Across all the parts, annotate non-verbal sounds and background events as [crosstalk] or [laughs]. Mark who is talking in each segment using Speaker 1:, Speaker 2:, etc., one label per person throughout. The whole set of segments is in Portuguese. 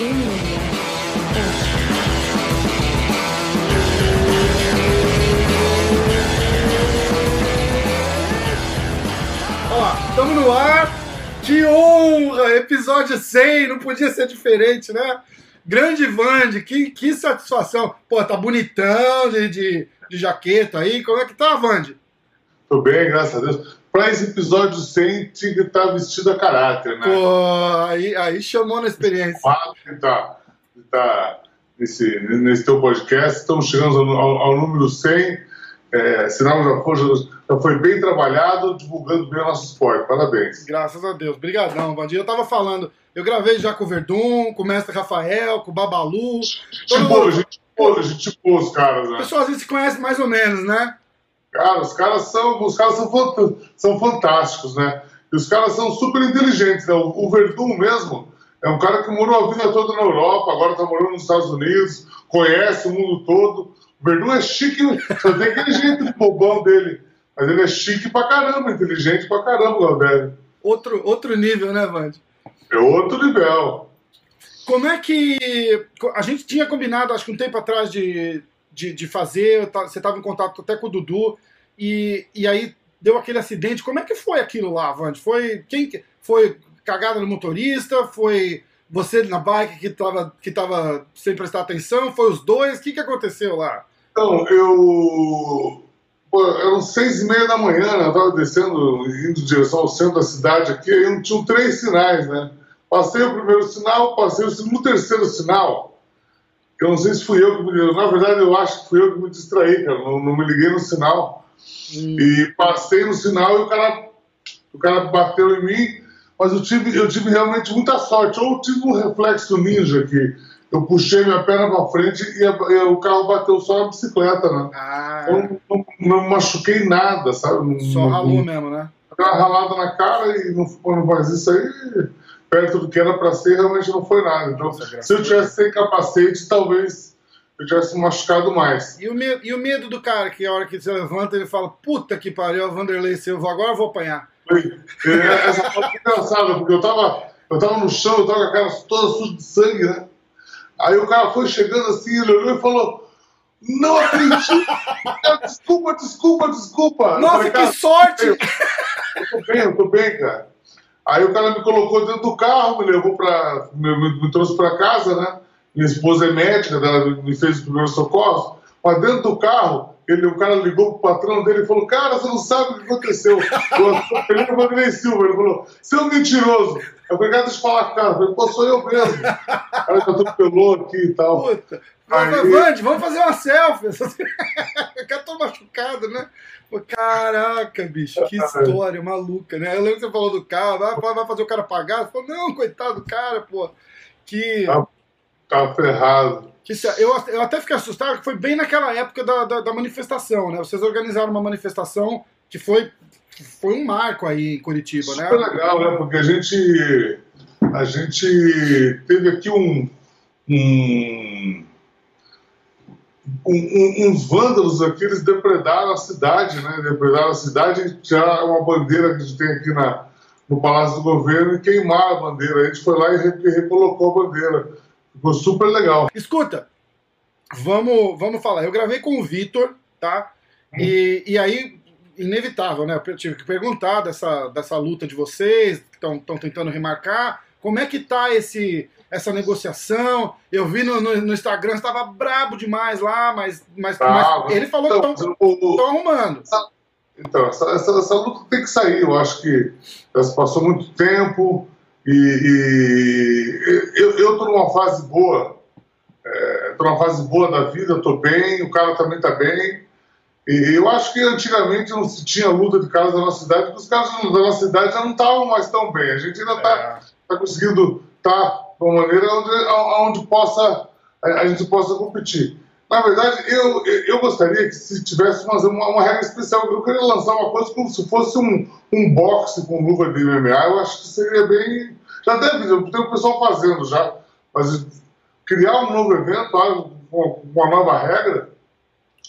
Speaker 1: Ó, estamos no ar. Que honra! Episódio 100, não podia ser diferente, né? Grande Vande, que, que satisfação. Pô, tá bonitão de, de, de jaqueta aí. Como é que tá, Vande?
Speaker 2: Tô bem, graças a Deus. Pra esse episódio 100, tinha que estar vestido a caráter, né?
Speaker 1: Pô, aí, aí chamou na experiência.
Speaker 2: que tá, tá nesse, nesse teu podcast. Estamos chegando ao, ao número 100. É, sinal já foi, já foi bem trabalhado, divulgando bem o nosso esporte. Parabéns.
Speaker 1: Graças a Deus. Obrigadão, Vandir. Eu tava falando, eu gravei já com o Verdun, com o Mestre Rafael, com o Babalu.
Speaker 2: Gente boa, gente boa, gente boa os caras, né?
Speaker 1: O pessoal às vezes se conhece mais ou menos, né?
Speaker 2: Cara, os caras são, os caras são, são fantásticos, né? E os caras são super inteligentes, né? O, o Verdun mesmo é um cara que morou a vida toda na Europa, agora tá morando nos Estados Unidos, conhece o mundo todo. O Verdun é chique, [laughs] só tem aquele jeito bobão dele. Mas ele é chique pra caramba, inteligente pra caramba, Galdério.
Speaker 1: Outro, outro nível, né, Vande?
Speaker 2: É outro nível.
Speaker 1: Como é que. A gente tinha combinado, acho que um tempo atrás, de, de, de fazer, você estava em contato até com o Dudu, e, e aí deu aquele acidente. Como é que foi aquilo lá, Vande? Foi. Quem, foi cagada no motorista? Foi você na bike que estava que tava sem prestar atenção? Foi os dois? O que, que aconteceu lá?
Speaker 2: Então, eu. Pô, eram seis e meia da manhã, né? eu estava descendo, indo em direção ao centro da cidade aqui, aí tinham três sinais, né? Passei o primeiro sinal, passei o segundo, terceiro sinal. Eu não sei se fui eu que me. Na verdade, eu acho que fui eu que me distraí, cara. Não, não me liguei no sinal. Hum. E passei no sinal e o cara, o cara bateu em mim, mas eu tive, eu tive realmente muita sorte. Ou tive um reflexo ninja aqui eu puxei minha perna para frente e, a, e, o carro bateu só na bicicleta, né? Ah. Eu não, não, não machuquei nada, sabe?
Speaker 1: Só
Speaker 2: não,
Speaker 1: ralou mesmo, né?
Speaker 2: Uma ralada na cara e não, quando faz isso aí, perto do que era para ser, realmente não foi nada. Então, Nossa, se eu tivesse sem capacete, talvez eu tivesse machucado mais.
Speaker 1: E o, medo, e o medo do cara, que a hora que você levanta, ele fala: Puta que pariu, Vanderlei Silva, agora eu vou apanhar.
Speaker 2: Essa parte é engraçada, porque eu tava, eu tava no chão, eu tava com a cara toda suja de sangue, né? Aí o cara foi chegando assim, ele olhou e falou: Não acredito! desculpa, desculpa, desculpa.
Speaker 1: Nossa, falei, que sorte!
Speaker 2: Eu tô bem, eu tô bem, cara. Aí o cara me colocou dentro do carro, me levou para. Me, me, trouxe para casa, né? Minha esposa é médica, ela me fez os primeiros socorros. Mas dentro do carro, ele, o cara ligou pro patrão dele e falou: Cara, você não sabe o que aconteceu. Ele é o Vanderlei Silva. Ele falou: Seu menditiroso. Eu falei: Cara, deixa eu falar com o cara. Eu falei: Pô, sou eu mesmo. O cara já atropelou aqui e tal.
Speaker 1: Puta. Aí... Vande, vamos fazer uma selfie. o [laughs] cara tá machucado, né? Pô, caraca, bicho, que história maluca, né? Eu lembro que você falou do carro, vai, vai fazer o cara pagar. Você falou: Não, coitado do cara, pô. Que.
Speaker 2: Tá, tá ferrado.
Speaker 1: Eu, eu até fiquei assustado, que foi bem naquela época da, da, da, manifestação, né? Vocês organizaram uma manifestação que foi, foi um marco aí em Curitiba,
Speaker 2: Super
Speaker 1: né?
Speaker 2: Super legal, né? Porque a gente, a gente teve aqui um, um, um, uns vândalos aqui, eles depredaram a cidade, né? Depredaram a cidade e tiraram uma bandeira que a gente tem aqui na, no Palácio do Governo e queimaram a bandeira. A gente foi lá e recolocou a bandeira Ficou super legal.
Speaker 1: Escuta, vamos, vamos falar. Eu gravei com o Vitor, tá? E, e aí, inevitável, né? Eu tive que perguntar dessa, dessa luta de vocês, que estão tentando remarcar. Como é que tá esse, essa negociação? Eu vi no, no, no Instagram, estava brabo demais lá, mas, mas, tá, mas ele falou então, que estão arrumando.
Speaker 2: Então, essa, essa, essa, luta tem que sair. Eu acho que já passou muito tempo. E, e eu estou numa fase boa, estou é, numa fase boa da vida, estou bem, o cara também está bem. E eu acho que antigamente não se tinha luta de caras da nossa cidade, porque os caras da nossa cidade já não estavam mais tão bem. A gente ainda está é. tá conseguindo estar tá de uma maneira onde, onde possa, a gente possa competir. Na verdade, eu, eu gostaria que se tivesse uma, uma, uma, regra especial. Eu queria lançar uma coisa como se fosse um, um boxe com luva de MMA. Eu acho que seria bem. Já deve, tem o pessoal fazendo já. Mas criar um novo evento, algo com uma nova regra,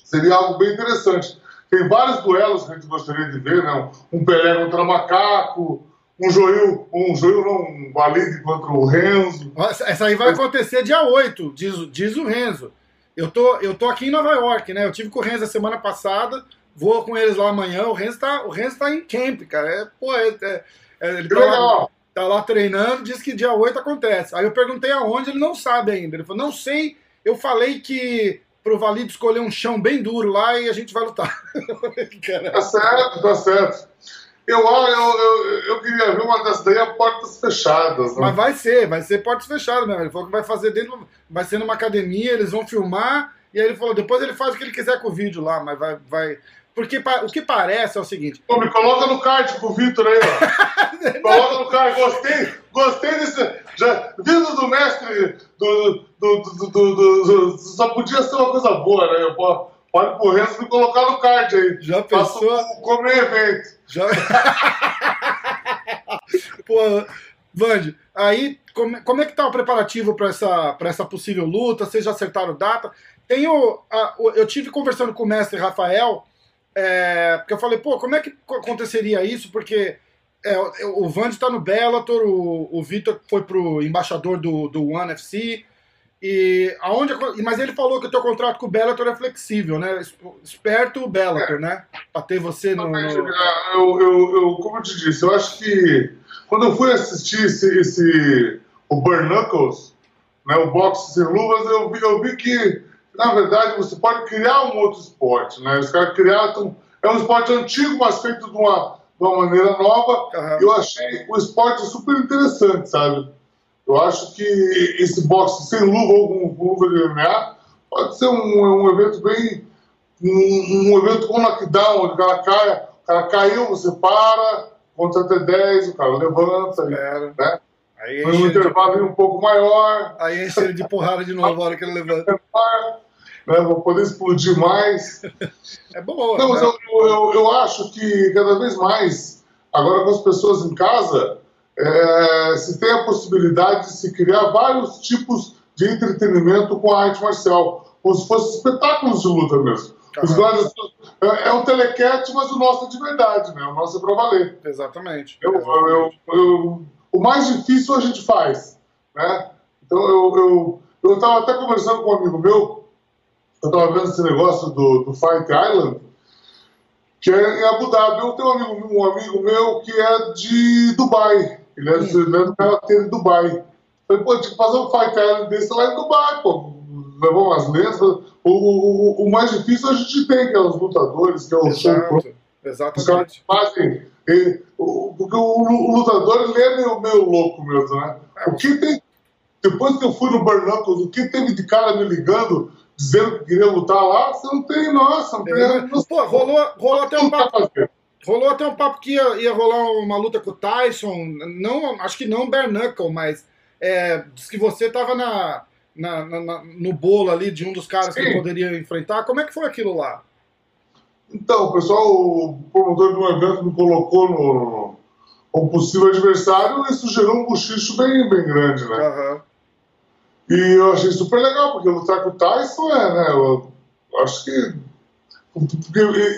Speaker 2: seria algo bem interessante. Tem vários duelos que a gente gostaria de ver, né? Um Pelé contra macaco, um joio, um joio não, um Valide contra o Renzo.
Speaker 1: Essa aí vai acontecer dia 8, diz, diz o Renzo. Eu tô, eu tô aqui em Nova York, né? Eu tive com o Renzo a semana passada, vou com eles lá amanhã. O Renzo tá, o Renzo tá em camp, cara. É, pô, é, é, é ele tá lá, tá lá, treinando, diz que dia 8 acontece. Aí eu perguntei aonde, ele não sabe ainda. Ele falou, não sei, eu falei que pro Valido escolher um chão bem duro lá e a gente vai lutar. [laughs]
Speaker 2: tá certo, tá certo. Eu, eu, eu, eu queria ver uma dessas daí a portas fechadas.
Speaker 1: Né? Mas vai ser, vai ser portas fechadas mesmo. Ele falou que vai fazer dentro, vai ser numa academia, eles vão filmar, e aí ele falou, depois ele faz o que ele quiser com o vídeo lá, mas vai. vai... Porque o que parece é o seguinte.
Speaker 2: Pô, me coloca no card com o Vitor aí, ó. [laughs] coloca no card, gostei, gostei desse. Já, vindo do mestre do, do, do, do, Só podia ser uma coisa boa, né? Pô, pode pro resto me colocar no card aí.
Speaker 1: Já pensou?
Speaker 2: Como evento.
Speaker 1: Já... [laughs] Pô, Vande, aí como, como é que tá o preparativo para essa, essa possível luta? Vocês já acertaram data? Tenho, a, eu tive conversando com o mestre Rafael, é, porque eu falei, pô, como é que aconteceria isso? Porque é, o Vande está no Bellator, o, o Vitor foi pro embaixador do, do One FC, e aonde, mas ele falou que o teu contrato com o Bellator é flexível, né? Esperto o Bellator, é. né? Pra ter você no. no...
Speaker 2: Eu, eu, eu, como eu te disse, eu acho que quando eu fui assistir esse, esse o Burn Knuckles, né, o boxe sem luvas, eu vi, eu vi que, na verdade, você pode criar um outro esporte, né? Os caras criaram. É um esporte antigo, mas feito de uma, de uma maneira nova. Uhum. Eu achei o esporte super interessante, sabe? Eu acho que esse boxe sem luva ou com luva de MMA pode ser um, um evento bem. Um, um, evento com knockdown, onde o cara cai, o cara caiu, você para, conta até 10, o cara levanta, é. né? Aí um intervalo de... um pouco maior.
Speaker 1: Aí enche ele de porrada de novo a hora que ele levanta.
Speaker 2: Né, vou poder explodir mais.
Speaker 1: É bom.
Speaker 2: Não, né? eu, eu, eu acho que cada vez mais, agora com as pessoas em casa, é, se tem a possibilidade de se criar vários tipos de entretenimento com a arte marcial, como se fossem espetáculos de luta mesmo. Os é, é um telequete, mas o nosso é de verdade, né? O nosso é para valer.
Speaker 1: Exatamente.
Speaker 2: Eu, Eu, eu, o mais difícil a gente faz, né? Então eu eu estava até conversando com um amigo meu, eu estava vendo esse negócio do, do Fight Island, que é em Abu Dhabi. Eu tenho um amigo, um amigo meu que é de Dubai. Ele é, ele é do karatê de Dubai. Falei, pô, tinha que fazer um fight desse lá em Dubai, pô. Levou umas letras. O, o, o, mais difícil a gente tem, que é os lutadores, que é o
Speaker 1: Exato. show. Exatamente. Os caras
Speaker 2: fazem. Ele, o, porque o, lutador ele é meio, meio louco mesmo, né? É. O que tem. Depois que eu fui no Burnuckles, o que teve de cara me ligando, dizendo que queria lutar lá, você não tem, nossa, não tem. É,
Speaker 1: pô, rolou, rolou até um papo. Rolou até um papo que ia, ia rolar uma luta com o Tyson, não, acho que não bare knuckle, mas é, diz que você estava na, na, na, no bolo ali de um dos caras Sim. que poderia enfrentar. Como é que foi aquilo lá?
Speaker 2: Então, o pessoal, o promotor do evento me colocou no, possível adversário e isso gerou um bochicho bem, bem grande, né? Uhum. E eu achei super legal, porque lutar com o Tyson é, né? Eu, acho que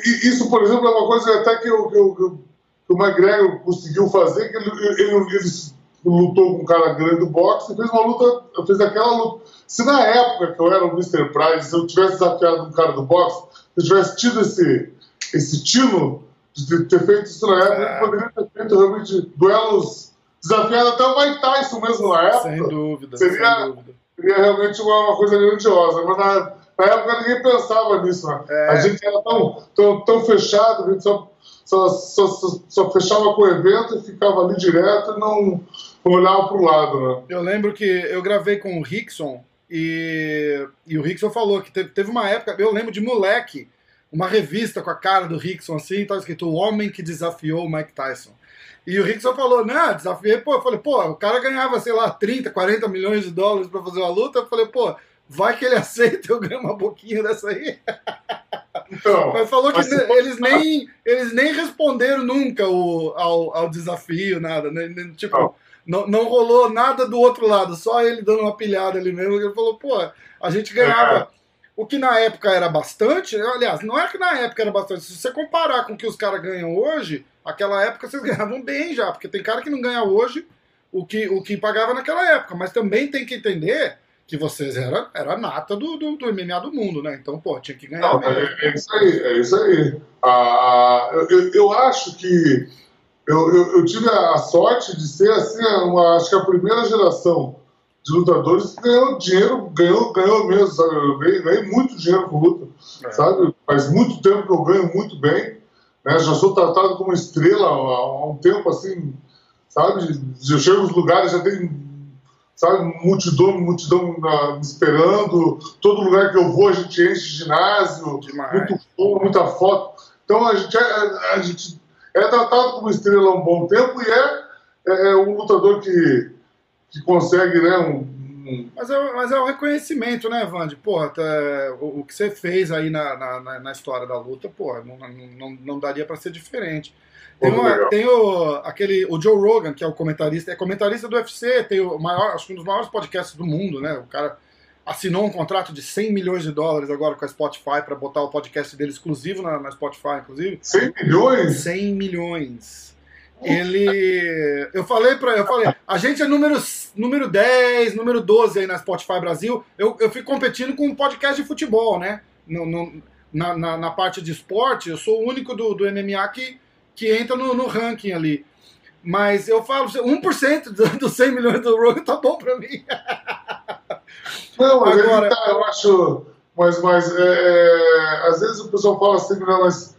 Speaker 2: isso, por exemplo, é uma coisa até que, eu, que, eu, que o McGregor conseguiu fazer, que ele, ele, ele, lutou com um cara grande do boxe e fez uma luta, fez aquela luta. Se na época que eu era o Mr. Price, se eu tivesse desafiado um cara do boxe, se eu tivesse tido esse, esse tino de ter feito isso na época, é. eu poderia ter feito realmente duelos desafiando até o Mike Tyson mesmo na época.
Speaker 1: Sem dúvida.
Speaker 2: Seria,
Speaker 1: sem dúvida.
Speaker 2: seria realmente uma, uma coisa grandiosa. Mas na, na época ninguém pensava nisso, né? É. A gente era tão, tão, tão fechado, a gente só, só, só, só, fechava com o evento e ficava ali direto e não, não olhava para o lado, né?
Speaker 1: Eu lembro que eu gravei com o Rickson e, e o Rickson falou que teve, teve uma época, eu lembro de moleque, uma revista com a cara do Rickson assim, estava escrito O Homem que Desafiou o Mike Tyson. E o Rickson falou, né, desafiei, pô, eu falei, pô, o cara ganhava, sei lá, 30, 40 milhões de dólares para fazer uma luta, eu falei, pô, vai que ele [laughs] aceita, eu ganho uma boquinha dessa aí. Então, mas falou que mas eles, nem, eles nem responderam nunca o, ao, ao desafio, nada. Né? Tipo, não. não. rolou nada do outro lado, só ele dando uma pilhada ali mesmo. Ele falou, pô, a gente ganhava. É. O que na época era bastante, aliás, não é que na época era bastante, se você comparar com o que os caras ganham hoje, aquela época vocês [laughs] ganhavam bem já, porque tem cara que não ganha hoje o que, o que pagava naquela época, mas também tem que entender que vocês era a nata do, do, do, MMA do mundo, né? Então, pô, tinha que ganhar. Não,
Speaker 2: é, é, isso aí, é isso aí. Ah, eu, eu acho que eu, eu, eu, tive a sorte de ser, assim, uma, acho que a primeira geração de lutadores que ganhou dinheiro, ganhou, ganhou mesmo, sabe? Eu ganhei, ganhei muito dinheiro com luta, é. sabe? Faz muito tempo que eu ganho muito bem, né? Já sou tratado como estrela há, há um tempo, assim, sabe? Eu chego nos lugares, já tem, sabe, multidão, multidão na, me esperando, todo lugar que eu vou a gente enche ginásio, Demais. muito fogo, muita foto. Então a gente, é, a, a gente é tratado como estrela há um bom tempo e é, é, é um lutador que, que consegue, né, um...
Speaker 1: Mas, é, mas é o reconhecimento, né, Vande? Porra, tá, o, o, que você fez aí na, na, na história da luta, porra, não, não, não daria para ser diferente. Tem, uma, tem, o, aquele, o Joe Rogan, que é o comentarista, é comentarista do UFC, tem o maior, acho que um dos maiores podcasts do mundo, né? O cara assinou um contrato de 100 milhões de dólares agora com a Spotify para botar o podcast dele exclusivo na, na, Spotify, inclusive.
Speaker 2: 100 milhões?
Speaker 1: 100 milhões. Ele. Eu falei para eu falei, a gente é número, número 10, número 12 aí na Spotify Brasil. Eu, eu fico competindo com um podcast de futebol, né? No, no na, na, na, parte de esporte, eu sou o único do, do MMA que, que entra no, no ranking ali. Mas eu falo, 1% dos 100 milhões do Rogan tá bom para mim. [laughs]
Speaker 2: Não, mas Agora... tá, eu acho. Mas, mas é, é, às vezes o pessoal fala assim, não, mas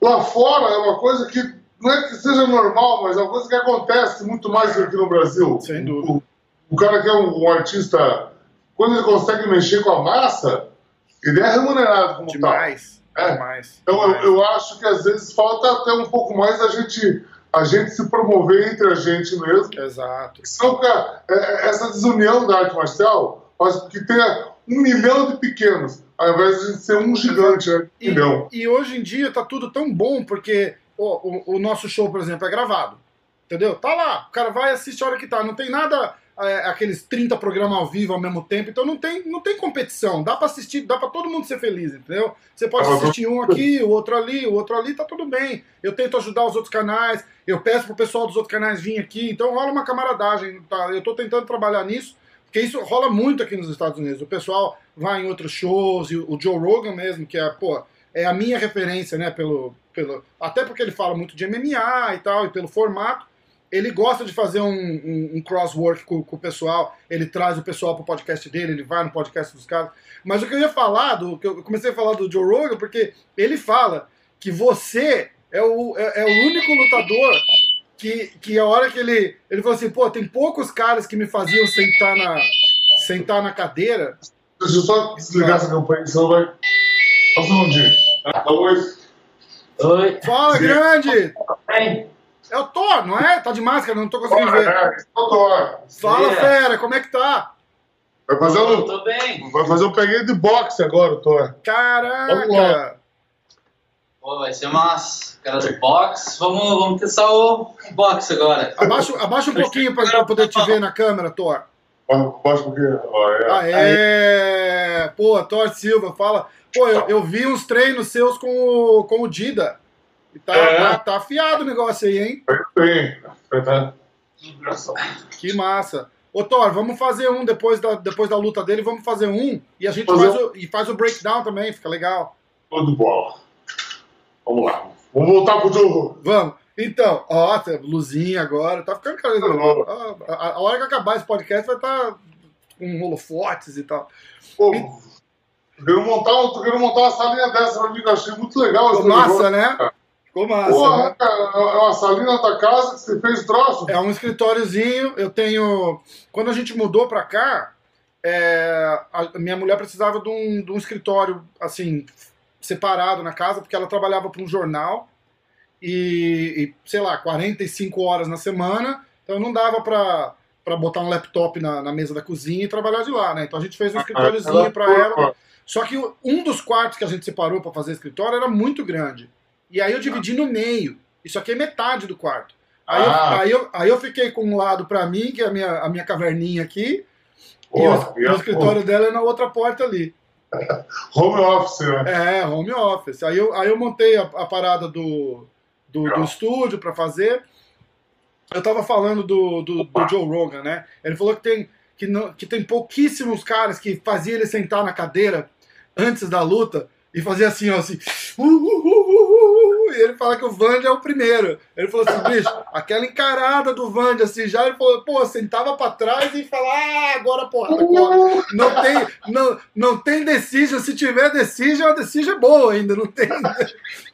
Speaker 2: lá fora é uma coisa que não é que seja normal, mas é uma coisa que acontece muito mais aqui no Brasil.
Speaker 1: Sem dúvida. O,
Speaker 2: o cara que é um, um, artista, quando ele consegue mexer com a massa, ele é remunerado como
Speaker 1: demais,
Speaker 2: tal. É. Demais. Então demais. Eu, eu acho que às vezes falta até um pouco mais a gente a gente se promover entre a gente mesmo.
Speaker 1: Exato.
Speaker 2: Senão, cara, é, é, essa desunião da arte marcial faz com que tenha um milhão de pequenos, ao invés de ser um gigante, né?
Speaker 1: E, milhão. e hoje em dia tá tudo tão bom, porque o, o, o nosso show, por exemplo, é gravado. Entendeu? Tá lá, o cara vai assistir a hora que tá. Não tem nada é, aqueles 30 programas ao vivo ao mesmo tempo, então não tem, não tem competição. Dá para assistir, dá para todo mundo ser feliz, entendeu? Você pode assistir um aqui, o outro ali, o outro ali, tá tudo bem. Eu tento ajudar os outros canais, eu peço pro pessoal dos outros canais vir aqui, então rola uma camaradagem, tá? Eu tô tentando trabalhar nisso, porque isso rola muito aqui nos Estados Unidos. O pessoal vai em outros shows, o Joe Rogan mesmo, que é, pô, é a minha referência, né, pelo, pelo, até porque ele fala muito de MMA e tal, e pelo formato, ele gosta de fazer um, um, um crosswork com, com, o pessoal, ele traz o pessoal pro podcast dele, ele vai no podcast dos caras. Mas o que eu ia falar, do, que eu comecei a falar do Joe Rogan, porque ele fala que você é o, é, é o único lutador que, que a hora que ele. Ele falou assim, pô, tem poucos caras que me faziam sentar na, sentar na cadeira.
Speaker 2: Deixa eu só desligar essa campanha, senão vai. Só um segundinho. Oi.
Speaker 1: Oi. Fala, grande! Oi. É o Thor, não é? Tá de máscara, não tô conseguindo ver. É, é
Speaker 2: o Thor.
Speaker 1: Fala, fera, como é que tá?
Speaker 2: Vai fazer um, tô bem. Vai fazer um peguei de boxe agora, o Thor.
Speaker 1: Caraca!
Speaker 3: Pô, vai ser umas cara de boxe. Vamos, vamos testar o boxe agora.
Speaker 1: Abaixa, abaixa um pouquinho pra, pra poder te ver na câmera, Thor.
Speaker 2: Abaixa um pouquinho.
Speaker 1: Aê! Aê. Pô, Thor Silva, fala. Pô, eu, eu vi uns treinos seus com o, com o Dida. E tá, é. tá, tá, afiado o negócio aí, hein?
Speaker 2: Bem, tá.
Speaker 1: Que massa. Ô Thor, vamos fazer um depois da, depois da luta dele, vamos fazer um e a gente faz o, e faz o breakdown também, fica legal.
Speaker 2: Tudo bom. Vamos lá. Vamos voltar pro jogo.
Speaker 1: Vamos. Então, ó, luzinha agora, tá ficando cada a, a, a, hora que acabar esse podcast vai estar tá com holofotes e tal.
Speaker 2: Pô, e... tô, querendo montar, tô querendo montar uma salinha dessa pra mim, achei muito legal.
Speaker 1: Massa, né? Ficou massa. Porra,
Speaker 2: né? é uma salinha na tua casa que você fez troço?
Speaker 1: É um escritóriozinho. Eu tenho. Quando a gente mudou pra cá, é... a minha mulher precisava de um, de um escritório, assim, separado na casa, porque ela trabalhava para um jornal e, e, sei lá, 45 horas na semana. Então não dava pra para botar um laptop na, na, mesa da cozinha e trabalhar de lá, né? Então a gente fez um ah, escritóriozinho para ela. Só que um dos quartos que a gente separou para fazer escritório era muito grande. E aí eu dividi no meio. Isso aqui é metade do quarto. Aí, ah. eu, aí, eu, aí eu fiquei com um lado para mim, que é a minha, a minha caverninha aqui, Porra, e o, o escritório dela é na outra porta ali. [laughs]
Speaker 2: home office,
Speaker 1: né? É, home office. Aí eu, aí eu montei a, a parada do, do, do estúdio para fazer. Eu tava falando do, do, do, Joe Rogan, né? Ele falou que tem, que, não, que tem pouquíssimos caras que faziam ele sentar na cadeira antes da luta e fazia assim, ó, assim. Uh, uh, uh, e ele fala que o Vande é o primeiro. Ele falou assim, bicho, aquela encarada do Vande, assim, já ele falou, pô, sentava pra trás e falava, ah, agora porrada, agora. Não tem, não, não tem decision, se tiver decision, a decision é boa ainda, não tem,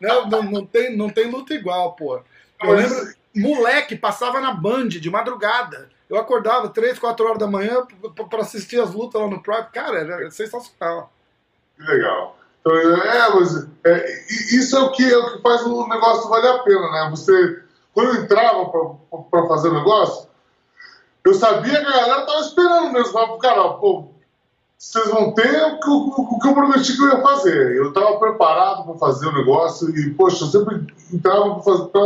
Speaker 1: não, não, não tem, não tem luta igual, pô. Eu lembro, moleque, passava na Band de madrugada. Eu acordava 3, 4 horas da manhã pra assistir as lutas lá no Prime. Cara, era sensacional.
Speaker 2: Que legal. Então, é, mas é, isso é o, que, é o que faz o negócio valer a pena, né? Você, quando eu entrava para fazer o negócio, eu sabia que a galera tava esperando mesmo. Falava, cara, pô, vocês vão ter o que, o, o que eu prometi que eu ia fazer. Eu estava preparado para fazer o negócio e, poxa, eu sempre entrava para fazer. Pra,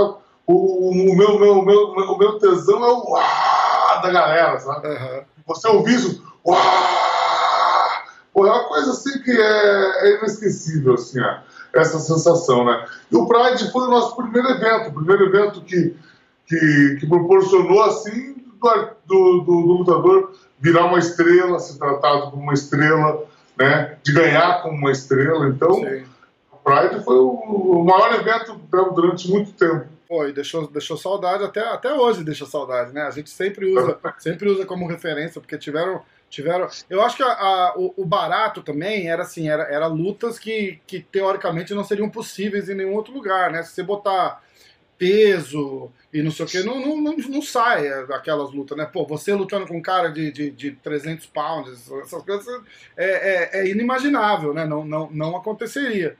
Speaker 2: o, o, meu, meu, meu, o meu tesão é o uau da galera, sabe? Uhum. Você ouvir isso, uau! Pô, é uma coisa assim que é, é inesquecível, assim, ó, essa sensação, né? E o Pride foi o nosso primeiro evento, o primeiro evento que, que, que proporcionou, assim, do, do, do, lutador virar uma estrela, ser tratado como uma estrela, né? De ganhar como uma estrela. Então, Sim. o Pride foi o, o maior evento durante muito tempo.
Speaker 1: Pô, e deixou, deixou saudade, até, até hoje deixa saudade, né? A gente sempre usa, [laughs] sempre usa como referência, porque tiveram tiveram. Eu acho que a, a, o, o, barato também era assim, era, era lutas que, que teoricamente não seriam possíveis em nenhum outro lugar, né? Se você botar peso e não sei o que, não, não, não, não sai aquelas lutas, né? Pô, você lutando com um cara de, de, de 300 pounds, essas coisas é, é, é inimaginável, né? Não, não, não aconteceria.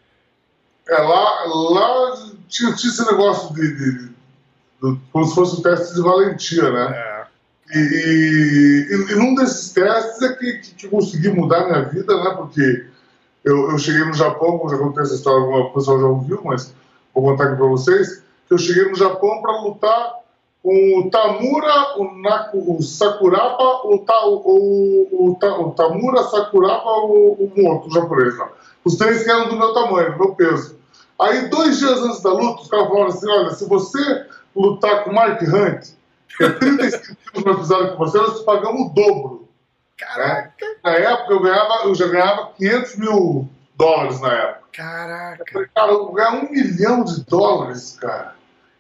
Speaker 2: É, lá, lá tinha, tinha esse negócio de, de, de, como se fosse um teste de valentia, né? É. E, e, num desses testes é que, que, que consegui mudar minha vida, né? Porque eu, eu cheguei no Japão, já contei essa história, o pessoal já ouviu, mas vou contar aqui para vocês, que eu cheguei no Japão para lutar com o Tamura, o, Naku, o Sakuraba, o, ta, o, o, o, Tamura, Sakuraba, o, o Moto, o japonês lá. Os três que eram do meu tamanho, do meu peso. Aí, dois dias antes da luta, os caras falaram assim: olha, se você lutar com o Mark Hunt, é 35 quilos mais pesado que você, nós pagamos o dobro.
Speaker 1: Caraca! Né?
Speaker 2: Na época, eu, ganhava, eu já ganhava 500 mil dólares na época.
Speaker 1: Caraca!
Speaker 2: Eu falei, cara, eu vou ganhar um milhão de dólares, cara.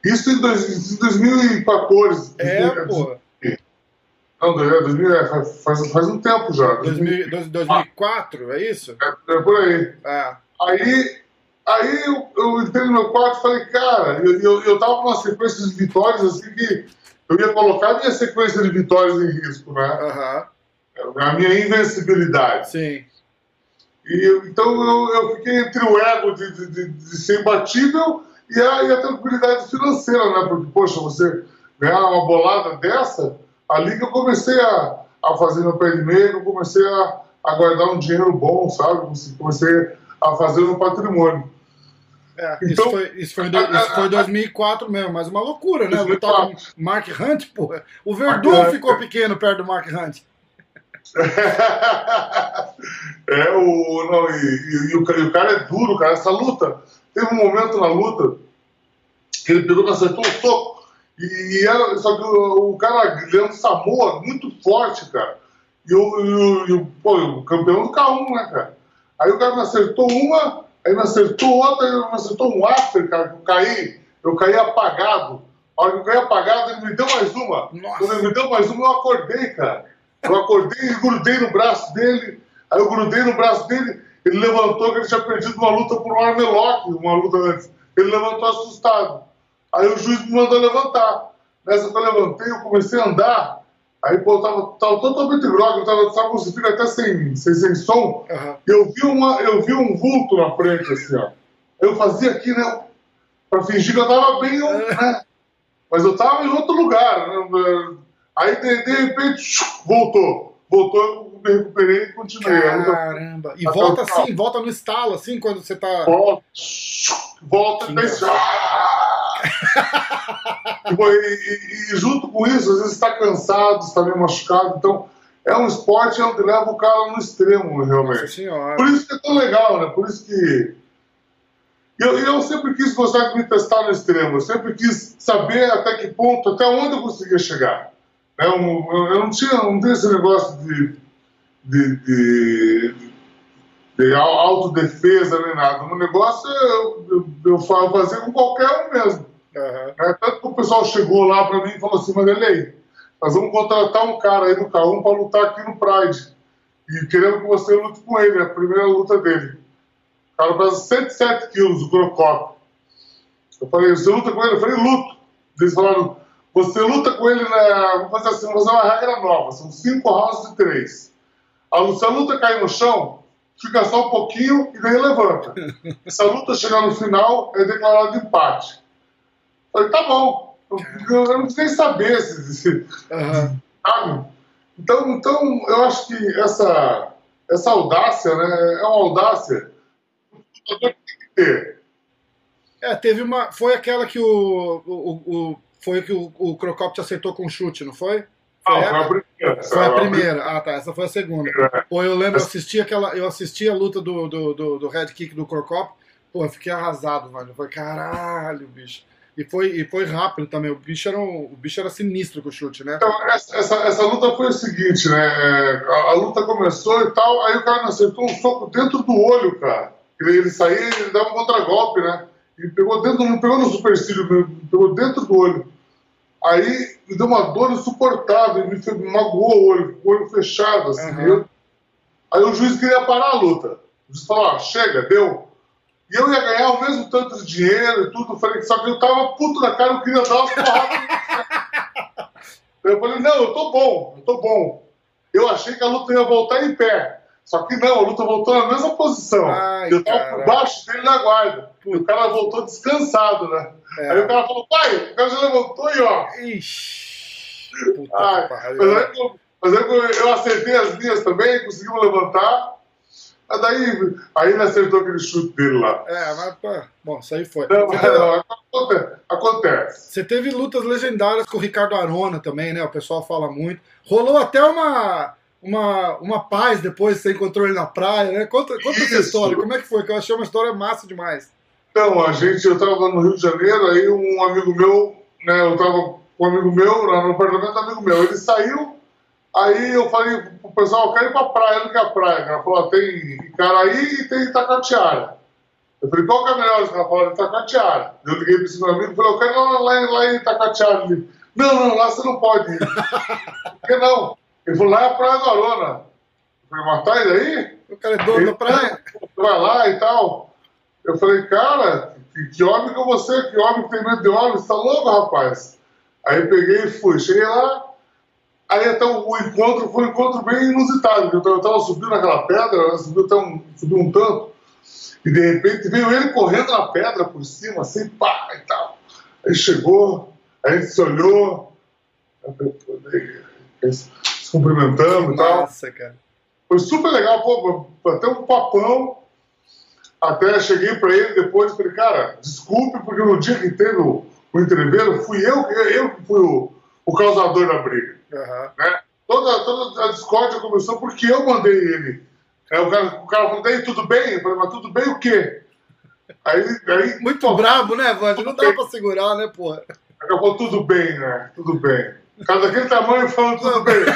Speaker 2: Isso em, dois, em 2014.
Speaker 1: É, pô.
Speaker 2: Não, 2000, é, faz, faz, faz um tempo já.
Speaker 1: 2000, 2004, é isso?
Speaker 2: É, é por aí.
Speaker 1: É.
Speaker 2: Aí Aí eu, eu entrei no meu quarto e falei, cara, eu, eu, eu tava com uma sequência de vitórias assim que eu ia colocar a minha sequência de vitórias em risco, né? Uhum. A minha invencibilidade.
Speaker 1: Sim.
Speaker 2: E, então eu, eu fiquei entre o ego de, de, de, de ser imbatível e a, e a, tranquilidade financeira, né? Porque, poxa, você ganhar uma bolada dessa, ali que eu comecei a, a fazer meu pé de meio, eu comecei a, a guardar um dinheiro bom, sabe? Comecei a fazer um patrimônio.
Speaker 1: É, então, isso, foi, isso, foi, isso foi 2004 mesmo, mas uma loucura, né? Lutar com Mark Hunt, porra. O Verdun ficou pequeno perto do Mark Hunt. [laughs]
Speaker 2: é, o, não, e, e, e, o, e, o, cara é duro, cara. Essa luta, teve um momento na luta que ele pegou e acertou o soco. E, era, só que o, o cara, Leandro Samoa, muito forte, cara. E o, e o, pô, o campeão do K1, né, cara? Aí o cara me acertou uma, Aí me acertou outra, me acertou um after, cara, que eu caí, eu caí apagado. A hora que eu caí apagado, ele me deu mais uma. Nossa. Quando ele me deu mais uma, eu acordei, cara. Eu acordei e grudei no braço dele. Aí eu grudei no braço dele, ele levantou que ele tinha perdido uma luta por um armelock, uma luta antes. Ele levantou assustado. Aí o juiz me mandou levantar. Nessa que eu levantei, eu comecei a andar. Aí, pô, eu tava, tava totalmente grogue, eu tava, tava conseguindo até sem, sem, sem som. Uhum. Eu, vi uma, eu vi um vulto na frente, assim, ó. Eu fazia aqui, né? Pra fingir que eu tava bem, né? Mas eu tava em outro lugar. Né? Aí, de, de repente, voltou. Voltou, eu me recuperei e continuei.
Speaker 1: Caramba! E volta assim, volta no estalo, assim, quando você tá.
Speaker 2: Volta, volta e pensa. [laughs] e, e, junto com isso, às vezes está cansado, está meio machucado. Então, é um esporte onde leva o cara no extremo, realmente. Por isso que é tão legal, né? Por isso que. eu, eu sempre quis gostar de me testar no extremo, eu sempre quis saber até que ponto, até onde eu conseguia chegar. Eu, eu, eu não tinha não tinha esse negócio de, de, de, de autodefesa nem nada. O negócio eu, eu, eu fazia com qualquer um mesmo. Uhum. É, tanto que o pessoal chegou lá para mim e falou assim, Madelei, nós vamos contratar um cara aí no K1 para lutar aqui no Pride. E queremos que você lute com ele, é a primeira luta dele. O cara pesa 107 quilos, o Crocop. Eu falei, você luta com ele? Eu falei, luto. Eles falaram, você luta com ele na. Vamos fazer assim, vamos fazer uma regra nova. São cinco rounds de três. A, se a luta cair no chão, fica só um pouquinho e daí levanta. Se a luta chegar no final, é declarado empate. Falei, tá bom. Eu, eu não nem saber se. se uhum. Sabe? Então, então, eu acho que essa, essa audácia, né, é uma audácia que tem que ter.
Speaker 1: É, teve uma. Foi aquela que o. o, o foi que o, o Crocop te acertou com chute, não foi?
Speaker 2: Foi, ah, foi a primeira.
Speaker 1: Foi a primeira. Ah, tá. Essa foi a segunda. É. Pô, eu lembro, eu assisti aquela. Eu assisti a luta do, do, do, do head kick do Crocop. Pô, eu fiquei arrasado, velho. Foi caralho, bicho. E foi, e foi rápido também. O bicho, era um, o bicho era sinistro com o chute, né?
Speaker 2: Então, essa, essa, essa luta foi o seguinte, né? É, a, a, luta começou e tal, aí o cara acertou um soco dentro do olho, cara. Ele, ele saía ele dava um contragolpe, né? E pegou dentro, não pegou no supercílio, pegou dentro do olho. Aí me deu uma dor insuportável, me, me magoou o olho, o olho fechado, assim. Uhum. Eu, aí o juiz queria parar a luta. O juiz falou, ah, chega, deu. E eu ia ganhar o mesmo tanto de dinheiro e tudo. Eu falei, só que eu tava puto na cara, eu queria dar uma porrada. [laughs] eu falei, não, eu tô bom, eu tô bom. Eu achei que a luta ia voltar em pé. Só que não, a luta voltou na mesma posição. Ai, eu tava cara. por baixo dele na guarda. E o cara voltou descansado, né? É. Aí o cara falou, pai, o cara já levantou e ó. Ixi. Puta Ai, mas, aí, mas aí eu acertei as linhas também, conseguimos levantar. Mas daí, aí ele acertou aquele chute dele lá.
Speaker 1: É, mas, pô, bom, isso aí foi.
Speaker 2: Não, teve... não, acontece.
Speaker 1: Você teve lutas legendárias com o Ricardo Arona também, né? O pessoal fala muito. Rolou até uma, uma, uma paz depois que você encontrou ele na praia, né? Conta, conta essa história, como é que foi? Que eu achei uma história massa demais.
Speaker 2: Então, a gente, eu estava no Rio de Janeiro, aí um amigo meu, né, eu estava com um amigo meu, lá no apartamento amigo meu, ele saiu, Aí eu falei pro pessoal, eu quero ir pra praia, não quer praia. Ela falou, tem Icaraí e tem Itacatiara. Eu falei, qual que é melhor? Ela falou, Itacatiara. Eu liguei pro esse meu amigo e falei, eu quero ir lá, lá, em Itacatiara. Ele, não, não, lá você não pode ir. [laughs] Por que não? Ele falou, lá é a Praia do Arona. Eu falei, mas tá aí?
Speaker 1: O cara é dono da praia.
Speaker 2: Vai lá e tal. Eu falei, cara, que, que homem que você, que homem que tem medo de homem, você tá louco, rapaz? Aí eu peguei e fui. Cheguei lá, Aí então o encontro foi um encontro bem inusitado. Eu estava subindo aquela pedra, subiu até um, subiu um tanto, e de repente veio ele correndo na pedra por cima, assim, pá, e tal. Aí chegou, a gente se olhou, se cumprimentando e tal.
Speaker 1: Nossa, cara.
Speaker 2: Foi super legal, pô, até um papão. Até cheguei para ele depois e falei, cara, desculpe, porque no dia que teve o, o entreveiro, fui eu, eu que fui o, o causador da briga. Uhum. Né? Toda, toda a discórdia começou porque eu mandei ele. É, o, cara, o cara falou, daí tudo bem? Eu falei, mas tudo bem o quê?
Speaker 1: Aí, aí, Muito pô, brabo, né, Wander? Não dá bem. pra segurar, né, porra?
Speaker 2: Acabou tudo bem, né? Tudo bem. O cara daquele tamanho falando tudo bem. [laughs]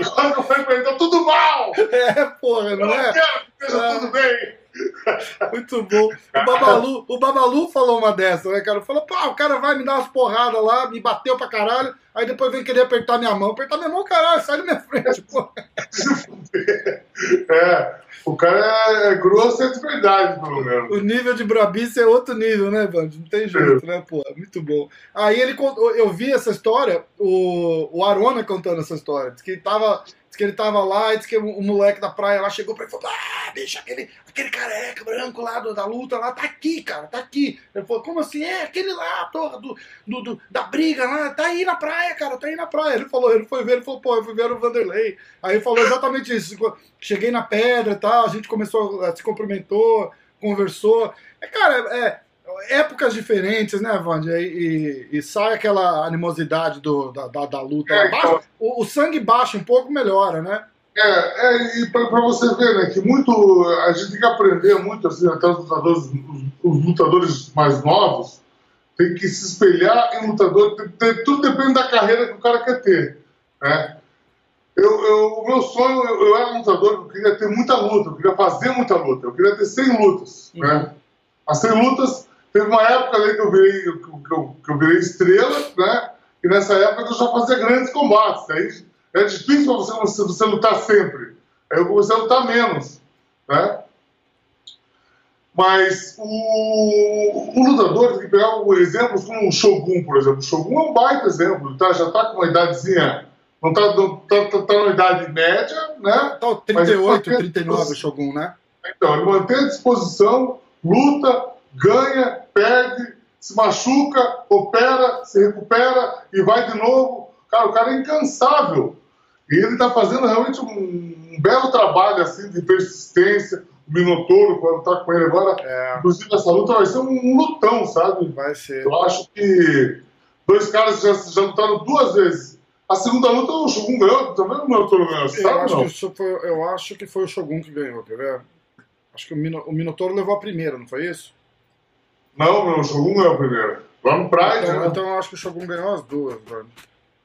Speaker 2: e quando eu falei pra ele, tá tudo mal!
Speaker 1: É, porra, não
Speaker 2: eu
Speaker 1: é?
Speaker 2: Eu quero que esteja é. tudo bem. [laughs]
Speaker 1: Muito bom. O Babalu, o Babalu falou uma dessa, né, cara? Falou, pô, o cara vai me dar umas porradas lá, me bateu pra caralho, aí depois vem querer apertar minha mão. Apertar minha mão, caralho, sai da minha frente, pô. [laughs]
Speaker 2: É, o cara é grosso é de verdade, pelo menos.
Speaker 1: O nível de brabice é outro nível, né, Band? Não tem jeito, né, pô? Muito bom. Aí ele eu vi essa história, o, o Arona contando essa história, que ele tava que ele tava lá e disse que o, moleque da praia lá chegou pra ele e falou: Ah, bicho, aquele, aquele careca branco lá do, da luta lá tá aqui, cara, tá aqui. Ele falou: Como assim? É aquele lá, porra, do, do, do, da briga lá, tá aí na praia, cara, tá aí na praia. Ele falou: Ele foi ver, ele falou: Pô, eu fui ver o Vanderlei. Aí ele falou exatamente isso. Cheguei na pedra e tal, a gente começou, se cumprimentou, conversou. É, cara, é épocas diferentes, né, Vande? E, e, e, sai aquela animosidade do, da, da, da luta. É, então, o, o, sangue baixa um pouco, melhora, né?
Speaker 2: É, é e para você ver, né, que muito. A gente tem que aprender muito, assim, até os lutadores, os, os lutadores mais novos, tem que se espelhar em lutador. Tem, tem, tudo depende da carreira que o cara quer ter. Né? Eu, eu, o meu sonho, eu, eu, era lutador, eu queria ter muita luta, eu queria fazer muita luta, eu queria ter 100 lutas. Uhum. Né? As 100 lutas, teve uma época ali que eu virei, que eu, que eu virei estrela, né? e nessa época eu já fazia grandes combates. Aí é difícil para você, você, você lutar sempre. Aí eu comecei a lutar menos. Né? Mas o, o lutador tem que pegar exemplos como o Shogun, por exemplo. O Shogun é um baita exemplo, tá? já está com uma idadezinha, não está tá, tá, tá na idade média, né?
Speaker 1: Tá 38, 39 o Shogun, né?
Speaker 2: Então, ele mantém a disposição, luta, ganha, perde, se machuca, opera, se recupera e vai de novo. Cara, o cara é incansável. E ele está fazendo realmente um, um, belo trabalho assim de persistência. O Minotouro, quando está com ele agora, é. inclusive essa luta vai ser um, um, lutão, sabe?
Speaker 1: Vai ser.
Speaker 2: Eu acho que dois caras já, já lutaram duas vezes. A segunda luta o Shogun ganhou, também o Minotouro ganhou, eu
Speaker 1: sabe?
Speaker 2: Acho
Speaker 1: não? Que foi, eu acho que foi o Shogun que ganhou, quer ver? Acho que o, Mino, o Minotouro levou a primeira, não foi isso?
Speaker 2: Não, o Shogun ganhou a primeira. Lá no Pride,
Speaker 1: então,
Speaker 2: né?
Speaker 1: Então eu acho que o Shogun ganhou as duas, mano.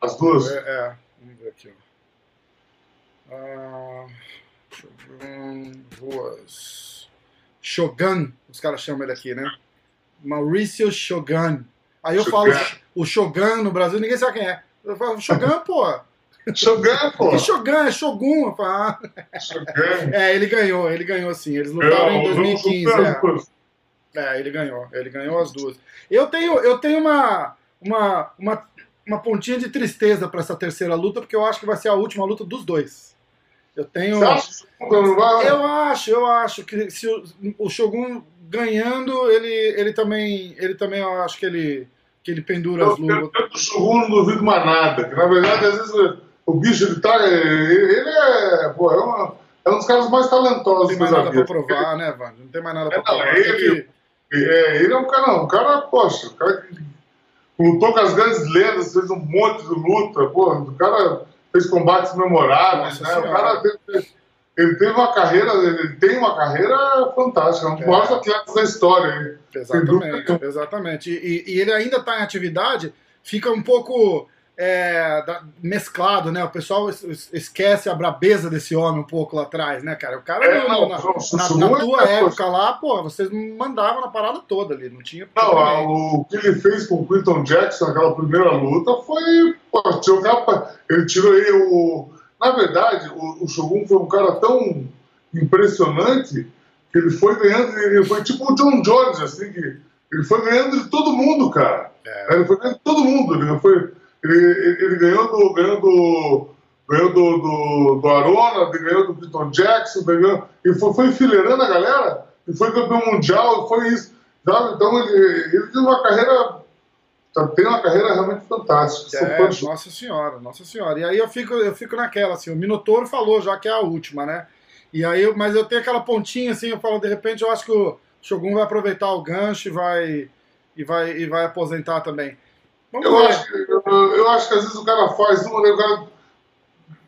Speaker 2: As duas?
Speaker 1: É, é. vamos ver aqui, ó. Ah, Shogun Ruas. Shogun, os caras chamam ele aqui, né? Maurício Shogun. Aí eu Shogun. falo o Shogun no Brasil, ninguém sabe quem é. Eu falo, Shogun, pô.
Speaker 2: Shogun, [laughs] pô.
Speaker 1: Que Shogun? É Shogun. Eu falo, ah.
Speaker 2: Shogun.
Speaker 1: É, ele ganhou, ele ganhou sim. Eles lutaram em 2015. É. é, ele ganhou, ele ganhou as duas. Eu tenho, eu tenho uma, uma, uma, uma pontinha de tristeza para essa terceira luta, porque eu acho que vai ser a última luta dos dois. Eu tenho.
Speaker 2: Você acha que
Speaker 1: eu acho, eu acho que se o, o Shogun ganhando, ele, ele também. Ele também, eu acho que ele. Que ele pendura
Speaker 2: eu,
Speaker 1: as luvas.
Speaker 2: Eu, o Shogun não duvido mais nada. Que na verdade, às vezes, o bicho ele tá. Ele, ele é. Pô, é, uma, é um dos caras mais talentosos
Speaker 1: Não tem mais nada pra provar, né, Vando? Não tem mais nada pra
Speaker 2: é,
Speaker 1: provar.
Speaker 2: Não, ele, que... é, ele é um cara, um cara, poxa, um cara que lutou com as grandes lendas, fez um monte de luta, pô, o cara fez combates memoráveis, né? O cara teve, ele teve uma carreira, ele tem uma carreira fantástica, um dos é. maiores atletas da história.
Speaker 1: Exatamente, exatamente. E, e, ele ainda está em atividade, fica um pouco é, da, mesclado, né? O pessoal esquece a brabeza desse homem um pouco lá atrás, né, cara? O cara,
Speaker 2: é, não,
Speaker 1: na,
Speaker 2: na,
Speaker 1: na, na tua é, época lá, pô, vocês mandavam na parada toda ali, não tinha.
Speaker 2: Não, o que ele fez com o Quinton Jackson naquela primeira luta foi. Pô, ele tirou aí o. Na verdade, o, o Shogun foi um cara tão impressionante que ele foi ganhando, ele foi tipo o John Jones, assim, que ele foi ganhando de todo mundo, cara. É. Ele foi ganhando de todo mundo, ele foi ele, ele ganhou do. Ganhou do ganhou do, do, do Arona, ganhou do Peter Jackson, ganhou, e foi, foi enfileirando a galera, e foi campeão mundial, foi isso. Então ele, ele tem uma carreira. Tem uma carreira realmente fantástica.
Speaker 1: É, nossa senhora, nossa senhora. E aí eu fico, eu fico naquela, assim, o Minotouro falou já que é a última, né? E aí, mas eu tenho aquela pontinha assim, eu falo, de repente eu acho que o Shogun vai aproveitar o gancho e vai, e vai, e vai aposentar também.
Speaker 2: Vamos eu, acho que, eu, eu, acho que às vezes o cara faz uma, né, o cara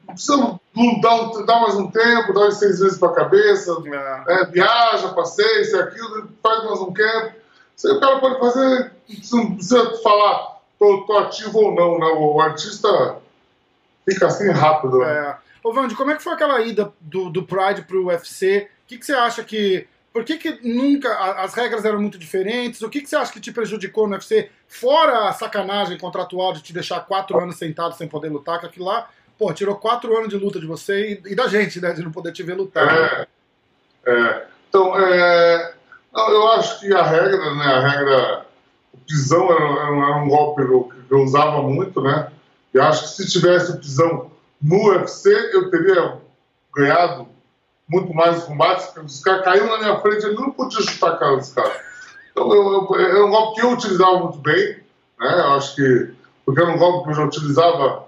Speaker 2: precisa dar, um, dar mais um tempo, dar uns seis vezes para a cabeça, é. É, viaja, passeia, isso aquilo, faz mais um aí o cara pode fazer, não precisa falar tô, tô ativo ou não, né? O artista fica assim rápido. Né?
Speaker 1: É. Ô, Vandy, como é que foi aquela ida do, do Pride pro UFC? O que, que você acha que por que, que nunca. As regras eram muito diferentes? O que, que você acha que te prejudicou no UFC? Fora a sacanagem contratual de te deixar quatro anos sentado sem poder lutar, que aquilo lá, pô, tirou quatro anos de luta de você e, e da gente, né? De não poder te ver lutar.
Speaker 2: É, é. Então, é, eu acho que a regra, né? A regra. O pisão era, era um golpe que eu usava muito, né? E acho que se tivesse o pisão no UFC, eu teria ganhado muito mais os combates, os caras caíram na minha frente, ele não podia chutar a cara dos caras. Então, eu, eu, é um golpe que eu utilizava muito bem, né? Eu acho que, porque era um golpe que eu já utilizava,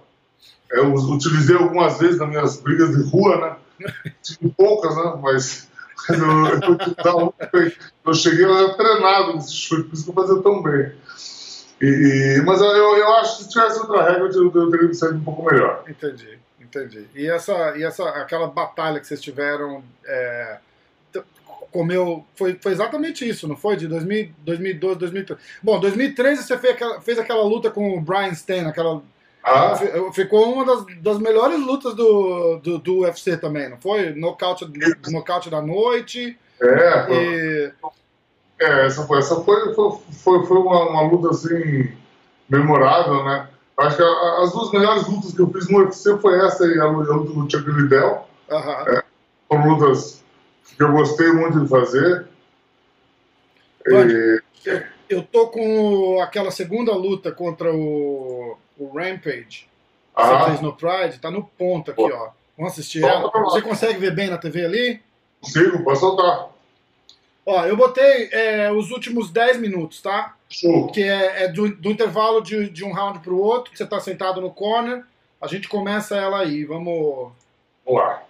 Speaker 2: eu utilizei algumas vezes nas minhas brigas de rua, né? [laughs] Tive poucas, né? Mas, mas eu, eu utilizava muito bem. Eu cheguei lá treinado nesse chute, por isso que eu fazia tão bem. E, mas eu, eu acho que se tivesse outra regra, eu, eu teria saído um pouco melhor.
Speaker 1: Entendi, entendi. E essa, e essa aquela batalha que vocês tiveram é, comeu foi, foi exatamente isso, não foi? De 2000, 2012, 2013. Bom, 2013 você fez aquela, fez aquela luta com o Brian Stan, aquela
Speaker 2: Ah,
Speaker 1: fi- ficou uma das, das melhores lutas do, do, do UFC também, não foi? Nocaute, nocaute da noite.
Speaker 2: é,
Speaker 1: E,
Speaker 2: é, essa foi, essa foi, foi, foi uma, uma luta assim memorável, né? Acho que a- as duas melhores lutas que eu fiz no UFC foi essa e a, a luta do Chuck Liddell.
Speaker 1: aham.
Speaker 2: Foram lutas que eu gostei muito de fazer.
Speaker 1: Pode.
Speaker 2: E-
Speaker 1: Eu tô com aquela segunda luta contra o, o Rampage. que Você
Speaker 2: ah,
Speaker 1: fez no Pride, tá no ponto aqui, ó. Vamos assistir
Speaker 2: Solta
Speaker 1: ela. Você consegue ver bem na TV ali?
Speaker 2: consigo, pode soltar.
Speaker 1: Ó, eu botei é, os últimos 10 minutos, tá?
Speaker 2: Show.
Speaker 1: Que é, é do, do intervalo de, de um round pro outro, que você tá sentado no corner. A gente começa ela aí. Vamos,
Speaker 2: Vamos lá.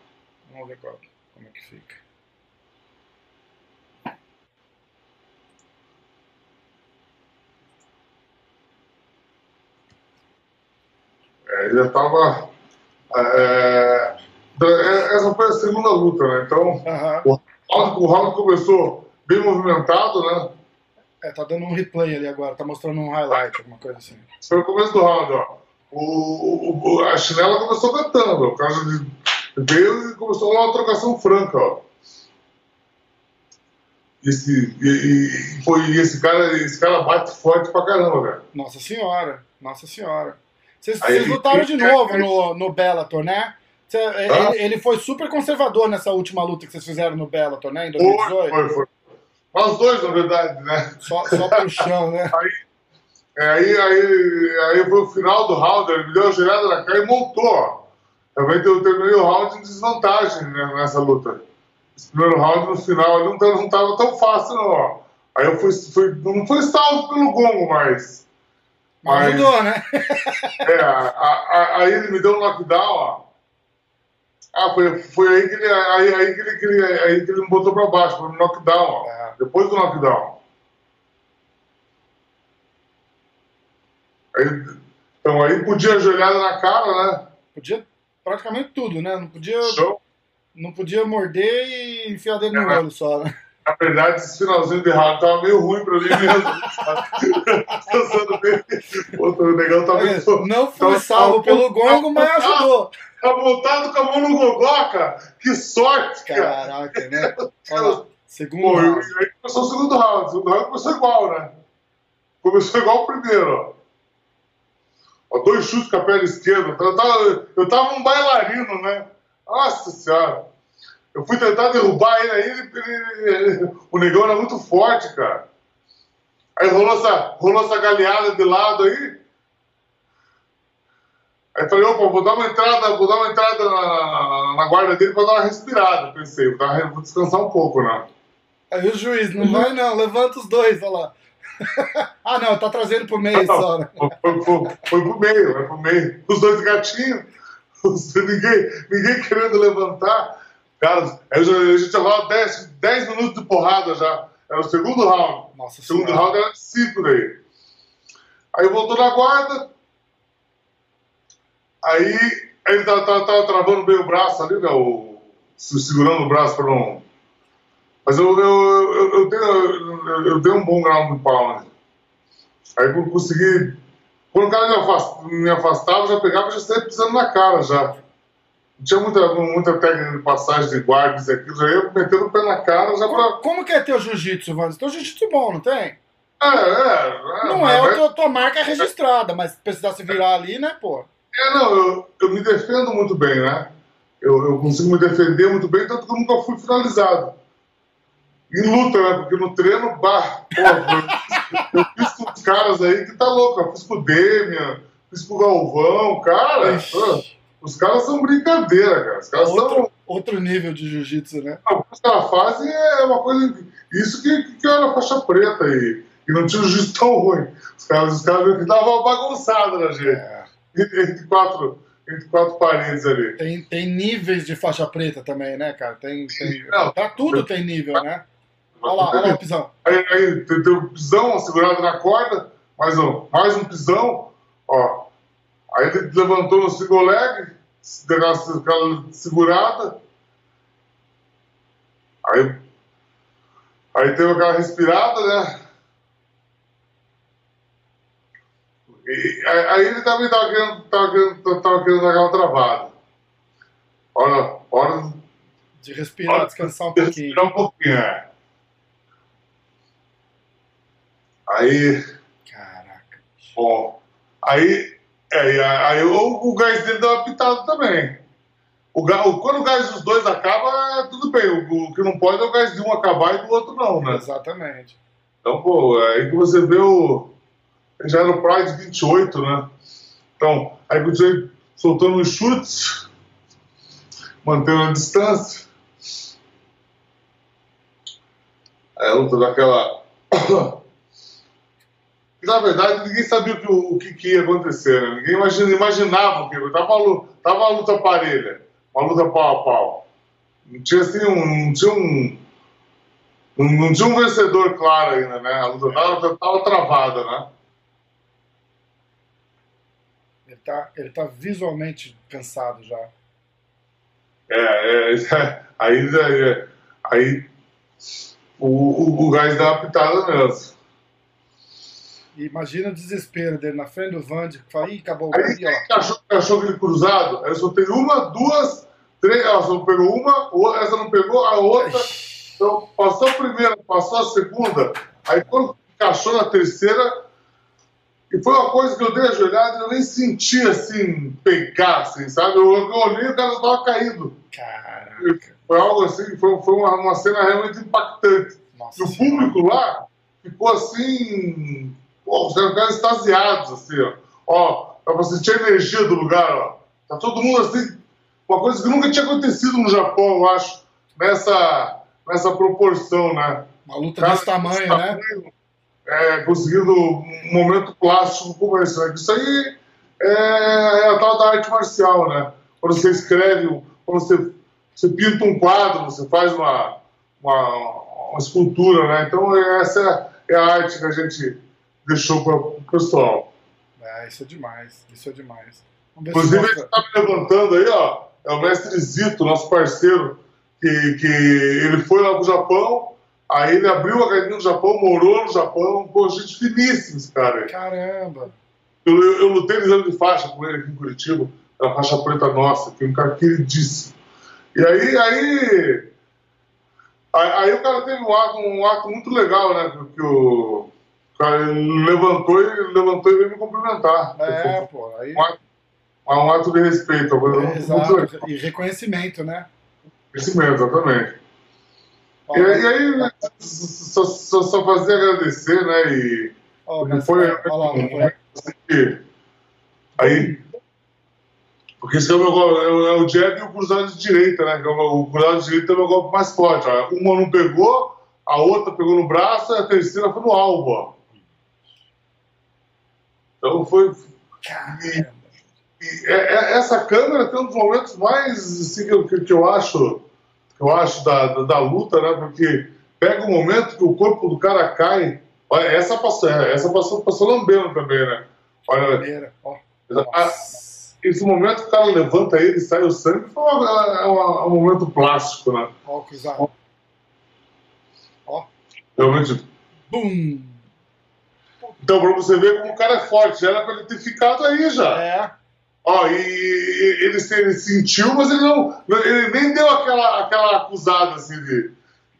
Speaker 1: vamos ver qual, como é que fica.
Speaker 2: É, ele já estava. essa foi a segunda luta, né? Então, round, o round começou bem movimentado, né?
Speaker 1: É, tá dando um replay ali agora, tá mostrando um highlight, alguma coisa assim.
Speaker 2: Foi o começo do round, ó. O, o- a chinela começou cantando, ó. o cara de- veio e começou uma trocação franca, ó. Esse, e, e, foi, esse, cara, esse cara bate forte pra caramba, cara.
Speaker 1: Nossa senhora, nossa senhora. Vocês,
Speaker 2: Aí
Speaker 1: vocês lutaram de novo no, no Bellator, né? Cê-
Speaker 2: Ah.
Speaker 1: ele, ele foi super conservador nessa última luta que vocês fizeram no Bellator, né? Em
Speaker 2: Foi,
Speaker 1: 2018.
Speaker 2: foi, foi. Nós dois, na verdade, né?
Speaker 1: Só, só pro chão, né? [laughs]
Speaker 2: É, aí, aí, aí foi o final do round, ele me deu uma girada na cara e montou, ó. Realmente eu terminei o round em desvantagem né, nessa luta. Esse primeiro round, no final, não, não tava tão fácil, não, ó. Aí eu fui, fui não foi salvo pelo gongo, mas...
Speaker 1: Mas né? [laughs]
Speaker 2: É, a- a- aí ele me deu um knockdown, ó. Ah, foi, foi aí, que ele, aí, aí, que ele, que ele, aí que ele me botou pra baixo, foi no knockdown, ó.
Speaker 1: É.
Speaker 2: Depois do knockdown. Aí, então aí podia ajoelhada na cara, né?
Speaker 1: Podia praticamente tudo, né? Não podia,
Speaker 2: Show.
Speaker 1: não podia morder e enfiar dedo no
Speaker 2: É.
Speaker 1: olho só, né?
Speaker 2: Na verdade, esse finalzinho de round tava meio ruim pra mim mesmo. [laughs] Pensando bem, o negão tava meio...
Speaker 1: Não fui
Speaker 2: Então,
Speaker 1: salvo pelo gongo, mas ajudou.
Speaker 2: Tá montado com a mão no gogoca! Que sorte, cara!
Speaker 1: Caraca, né? Olha segundo
Speaker 2: Pô, e
Speaker 1: round.
Speaker 2: aí começou o segundo round. O segundo round começou igual, né? Começou igual o primeiro, ó. Ó, dois chutes com a perna esquerda. Eu tava, eu tava um bailarino, né? Nossa senhora. Eu fui tentar derrubar ele aí, ele, o negão era muito forte, cara. Aí rolou essa, rolou essa galeada de lado aí. Aí falei, opa, vou dar uma entrada, vou dar uma entrada na, na- na guarda dele pra dar uma respirada. Pensei, vou, dar, vou descansar um pouco, né?
Speaker 1: Aí o juiz, não vai não, levanta os dois, olha lá. [laughs] ah, não, tá trazendo pro meio [laughs] só, né?
Speaker 2: Foi, foi, foi, foi pro meio, foi pro meio. Os dois gatinhos, [laughs] os- ninguém, ninguém querendo levantar. Cara, a gente já falava 10, 10 minutos de porrada já. Era o segundo round.
Speaker 1: Nossa
Speaker 2: O segundo
Speaker 1: senhora.
Speaker 2: round era 5 daí. Aí voltou na guarda. Aí ele tava, tava, tava travando bem o braço ali, né? O, se- segurando o braço pra não. Mas eu, eu, eu, eu, dei, eu, eu dei um bom ground and pound. Aí eu consegui. Quando o cara me afastava, me afastava, já pegava e já saía pisando na cara já. Não tinha muita, muita técnica de passagem de guarda, isso e aquilo, já ia metendo o pé na cara já pra.
Speaker 1: Como, como que é teu jiu-jitsu, Vandes? Teu jiu-jitsu bom, não tem?
Speaker 2: É, é. é
Speaker 1: Não
Speaker 2: mas-
Speaker 1: é, a tua, marca é registrada, mas se precisar se virar ali, né, pô?
Speaker 2: É, não, eu, eu me defendo muito bem, né? Eu, eu consigo me defender muito bem, tanto que eu nunca fui finalizado. Em luta, né? Porque no treino, bah, pô, eu, eu fiz com os caras aí que tá louco. Eu fiz com o Demian, fiz com o Galvão, cara.
Speaker 1: Ixi.
Speaker 2: Os caras são brincadeira, cara. Os caras são.
Speaker 1: Outro, outro nível de jiu-jitsu, né?
Speaker 2: O que os caras fazem é uma coisa. Isso que, que eu era faixa preta e, e não tinha um juiz tão ruim. Os caras, os caras davam uma bagunçada na gente.
Speaker 1: É.
Speaker 2: Entre, quatro, entre quatro paredes ali.
Speaker 1: Tem, tem níveis de faixa preta também, né, cara? Tem, tem,
Speaker 2: Não.
Speaker 1: pra tudo tem nível, né? Olha lá, olha lá o pisão.
Speaker 2: Aí, aí tem, tem o pisão segurado na corda, mais um, mais um pisão, ó. Aí ele levantou no single leg, deu aquela segurada. Aí, aí teve aquela respirada, né? E, aí ele também estava querendo, tava querendo, tava querendo dar aquela travada. Hora, hora
Speaker 1: de respirar, hora descansar um pouquinho. Respirar
Speaker 2: um pouquinho, é. Aí.
Speaker 1: Caraca.
Speaker 2: Bom, aí. É, aí o, o gás dele deu uma pitada também. O, o, quando o gás dos dois acaba, tudo bem. O, o, que não pode é o gás de um acabar e do outro não, né?
Speaker 1: Exatamente.
Speaker 2: Então, pô, é aí que você vê o. Já era o Pride 28, né? Então, aí continuei soltando os chutes, mantendo a distância. Aí a luta daquela na verdade, ninguém sabia o que, o que, que ia acontecer, né? Ninguém imagina, imaginava o que ia tava, uma, tava uma luta parelha, uma luta pau a pau. Não tinha assim um. Não tinha um, não, não tinha um vencedor claro ainda, né? A luta tava, tava travada, né?
Speaker 1: Ele tá, ele tá visualmente cansado já.
Speaker 2: É, é, é aí, aí, aí o, o, o gás dá uma pitada mesmo.
Speaker 1: Imagina o desespero dele na frente do Vande, que fala, ih, acabou
Speaker 2: aí, aí, ó. Achou, achou aquele cruzado, aí só tem uma, duas, três, ela só pegou uma, essa não pegou, a outra. Então, passou a primeira, passou a segunda, aí quando encaixou na terceira, e foi uma coisa que eu dei a joelhada e eu nem senti assim, pegar, assim, sabe? Eu, eu olhei e o cara estava caído.
Speaker 1: Caraca.
Speaker 2: Foi algo assim, foi, foi uma, uma cena realmente impactante. Nossa e o público lá ficou assim, Pô, os caras extasiados, assim, ó. Ó, pra você sentir a energia do lugar, ó. Tá todo mundo assim. Uma coisa que nunca tinha acontecido no Japão, eu acho, nessa, nessa proporção, né?
Speaker 1: Uma luta Cara, desse tamanho, né?
Speaker 2: É, conseguindo um momento plástico como esse, né? Isso aí é, é a tal da arte marcial, né? Quando você escreve, quando você, você pinta um quadro, você faz uma, uma, uma escultura, né? Então essa é a arte que a gente deixou para o pessoal.
Speaker 1: É, isso é demais, isso é demais.
Speaker 2: Inclusive, ele está me levantando aí, ó, é o mestre Zito, nosso parceiro, que, que ele foi lá para o Japão, aí ele abriu a academia no Japão, morou no Japão, pô, gente finíssima esse cara aí.
Speaker 1: Caramba!
Speaker 2: Eu, eu, eu lutei no exame de faixa com ele aqui em Curitiba, a faixa preta nossa, que é um cara queridíssimo. E aí, aí, aí, aí, o cara teve um ato, um ato muito legal, né, que o levantou e, levantou e veio me cumprimentar.
Speaker 1: É, pô. Aí...
Speaker 2: Um, ato, um ato de respeito.
Speaker 1: É, exato. E reconhecimento, né?
Speaker 2: Reconhecimento, exatamente. e, e, aí, né, só, só, só fazer agradecer, né? E
Speaker 1: oh, não foi. Olha lá,
Speaker 2: assim, aí. Porque esse é o, meu, é o jab e o cruzado de direita, né? É o cruzado de direita é o meu golpe mais forte. Ó. Uma não pegou, a outra pegou no braço e a terceira foi no alvo. Ó. Então foi. E, e, é, é, essa câmera tem um dos momentos mais assim, que, que, eu acho que eu acho da, da, da, luta, né? Porque pega um momento que o corpo do cara cai. Olha, essa passou, é, essa passou, passou lambendo também, né? Olha, a, esse momento que o cara levanta ele e sai o sangue foi um, é um, momento plástico, né?
Speaker 1: Ó, oh,
Speaker 2: Ó. Realmente.
Speaker 1: Bum!
Speaker 2: Então, pra você ver como o cara é forte, já era pra ele ter ficado aí já.
Speaker 1: É.
Speaker 2: Ó, e ele, ele sentiu, mas ele não. Ele nem deu aquela, aquela acusada assim de.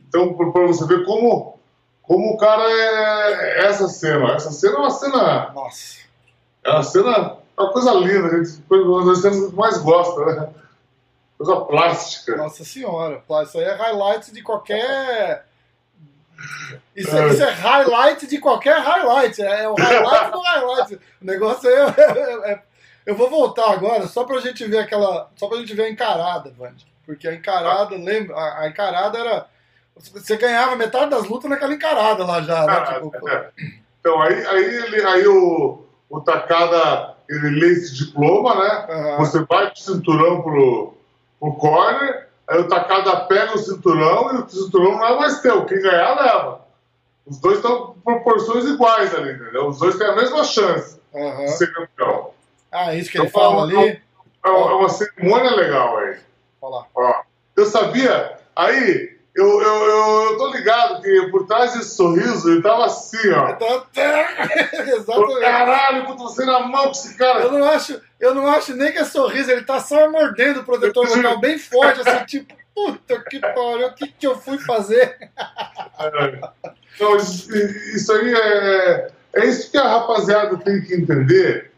Speaker 2: Então, pra você ver como, como o cara é. Essa cena. Essa cena é uma cena.
Speaker 1: Nossa.
Speaker 2: É uma cena. É uma coisa linda, a gente, uma das cenas que mais gosta, né? Coisa plástica.
Speaker 1: Nossa senhora, isso aí é highlight de qualquer isso, é. isso, é highlight de qualquer highlight. É, é o highlight do highlight. O negócio aí é, é, é, Eu vou voltar agora só pra gente ver aquela. Só pra gente ver a encarada, Vande. Porque a encarada, lembra? A, a, encarada era. Você ganhava metade das lutas naquela encarada lá já, né? Tipo,
Speaker 2: é. Então, aí, aí, ele, aí o, o Takada ele lê esse diploma, né? Uhum. Você vai pro cinturão pro, pro corner Aí o Takada pega o cinturão e o cinturão não é mais teu. Quem ganhar, leva. Os dois estão em proporções iguais ali, entendeu? Os dois têm a mesma chance
Speaker 1: Aham.
Speaker 2: de ser campeão.
Speaker 1: Ah, isso que ele
Speaker 2: Então,
Speaker 1: fala
Speaker 2: não-
Speaker 1: ali.
Speaker 2: É uma, é uma cerimônia legal aí.
Speaker 1: Olha lá.
Speaker 2: Ó, eu sabia, aí, eu, eu, eu, eu tô ligado que por trás desse sorriso ele tava assim, ó. [laughs]
Speaker 1: Exatamente.
Speaker 2: caralho, puta, você na mão com esse cara.
Speaker 1: Eu não acho, eu não acho nem que é sorriso, ele tá só mordendo o protetor vocal bem forte, assim, tipo, puta que pariu, o que, que eu fui fazer?
Speaker 2: Então, isso, isso aí é, é isso que a rapaziada tem que entender.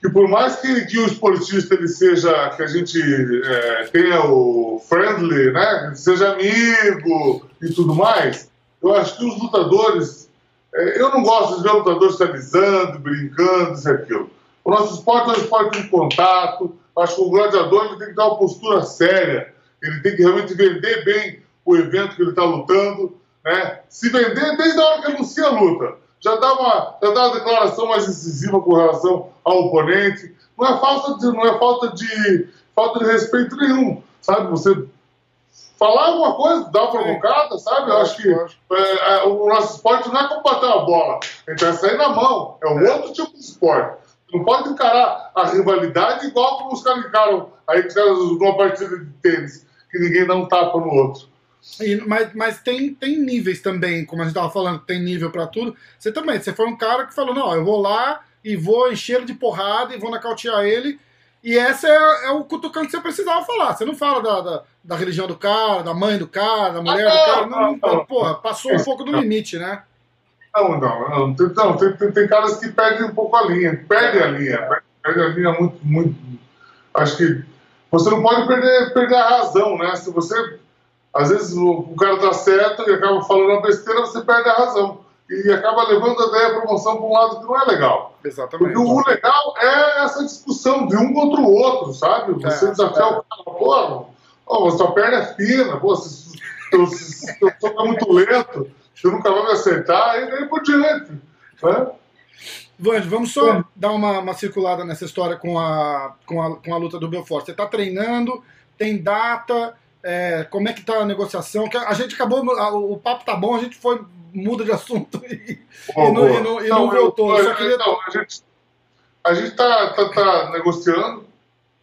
Speaker 2: Que por mais que, que o esportista ele seja, que a gente é, tenha o friendly, né? Seja amigo e tudo mais, eu acho que os lutadores. é, eu não gosto de ver lutadores se alisando, brincando, isso e aquilo. O nosso esporte é um esporte de contato. Acho que o gladiador ele tem que ter uma postura séria. Ele tem que realmente vender bem o evento que ele está lutando. Né? Se vender desde a hora que anuncia a luta. Já dá, uma, já dá uma declaração mais incisiva com relação ao oponente. Não é falta de, não é falta de, falta de respeito nenhum. Sabe? Você falar alguma coisa, dar uma provocada, sabe? Eu acho que é, é, o nosso esporte não é como bater uma bola. A gente vai sair na mão. É um outro tipo de esporte. Não pode encarar a rivalidade igual como os caras encaram aí caras numa partida de tênis, que ninguém dá um tapa no outro.
Speaker 1: E- mas mas tem, tem níveis também, como a gente tava falando, tem nível pra tudo. Você também, você foi um cara que falou, não, eu vou lá e vou encher ele de porrada e vou nocautear ele. E essa é, é o cutucão que você precisava falar. Você não fala da, da, da religião do cara, da mãe do cara, da mulher do
Speaker 2: não,
Speaker 1: cara. Não,
Speaker 2: não, não.
Speaker 1: porra, passou um pouco do limite, né?
Speaker 2: Não, não, não. Tem, não, tem, tem, tem caras que perdem um pouco a linha, perdem a linha, perdem a linha muito, muito. Acho que você não pode perder, perder a razão, né? Se você. Às vezes o, o cara tá certo e acaba falando uma besteira, você perde a razão. E acaba levando a ideia a promoção para um lado que não é legal.
Speaker 1: Exatamente.
Speaker 2: Porque o legal é essa discussão de um contra o outro, sabe? Você
Speaker 1: É,
Speaker 2: desafiar
Speaker 1: é.
Speaker 2: o cara, pô, ó, sua perna é fina, pô, se soco é muito lento, você nunca vai me acertar, e daí por diante. Né?
Speaker 1: Vamos só dar uma, uma circulada nessa história com a, com, a, com a luta do Belfort. Você está treinando, tem data, é, como é que tá a negociação? Que a gente acabou, o papo tá bom, a gente foi, muda de assunto e,
Speaker 2: Boa,
Speaker 1: e não,
Speaker 2: boa.
Speaker 1: e não- e não
Speaker 2: eu-
Speaker 1: voltou.
Speaker 2: eu-
Speaker 1: Só queria...
Speaker 2: então, a gente, a gente tá, tá, tá negociando,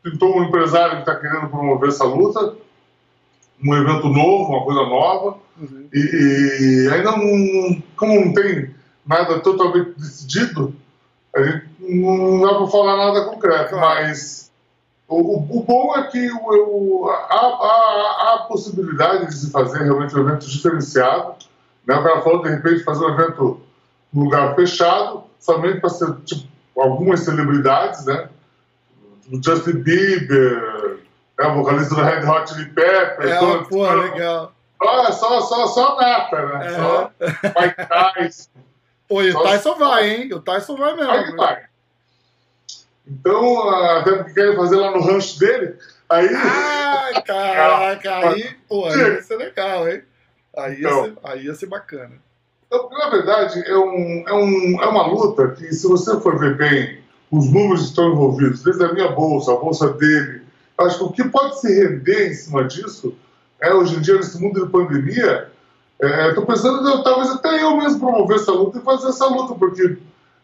Speaker 2: pintou um empresário que está querendo promover essa luta, um evento novo, uma coisa nova.
Speaker 1: Uhum.
Speaker 2: E, e ainda não, como não tem nada totalmente decidido, a gente não dá para falar nada concreto, mas o, o- bom é que o, o- há, a possibilidade de se fazer realmente um evento diferenciado. Né? O cara falou de repente fazer um evento num lugar fechado, somente para ser tipo, algumas celebridades, né? O Justin Bieber, né? o vocalista do Red Hot Chili Peppers,
Speaker 1: É,
Speaker 2: todo-
Speaker 1: pô, legal.
Speaker 2: só, só, só, só nata, né?
Speaker 1: É.
Speaker 2: Só Mike Tyson. [laughs]
Speaker 1: Pô, e o
Speaker 2: Só-
Speaker 1: Tyson vai, hein? O Tyson vai
Speaker 2: Vai que
Speaker 1: mesmo.
Speaker 2: vai. Então, ah, até porque querem fazer lá no rancho dele, aí.
Speaker 1: Ai, [laughs] caraca, aí, pô, aí ia ser legal, hein? Aí ia,
Speaker 2: Então.
Speaker 1: ser, aí ia ser bacana.
Speaker 2: Então, na verdade, é, um, é, um, é uma luta que, se você for ver bem os números que estão envolvidos, desde a minha bolsa, a bolsa dele, acho que o que pode se render em cima disso, é, hoje em dia, nesse mundo de pandemia, estou pensando, eu, talvez até eu mesmo promover essa luta e fazer essa luta, porque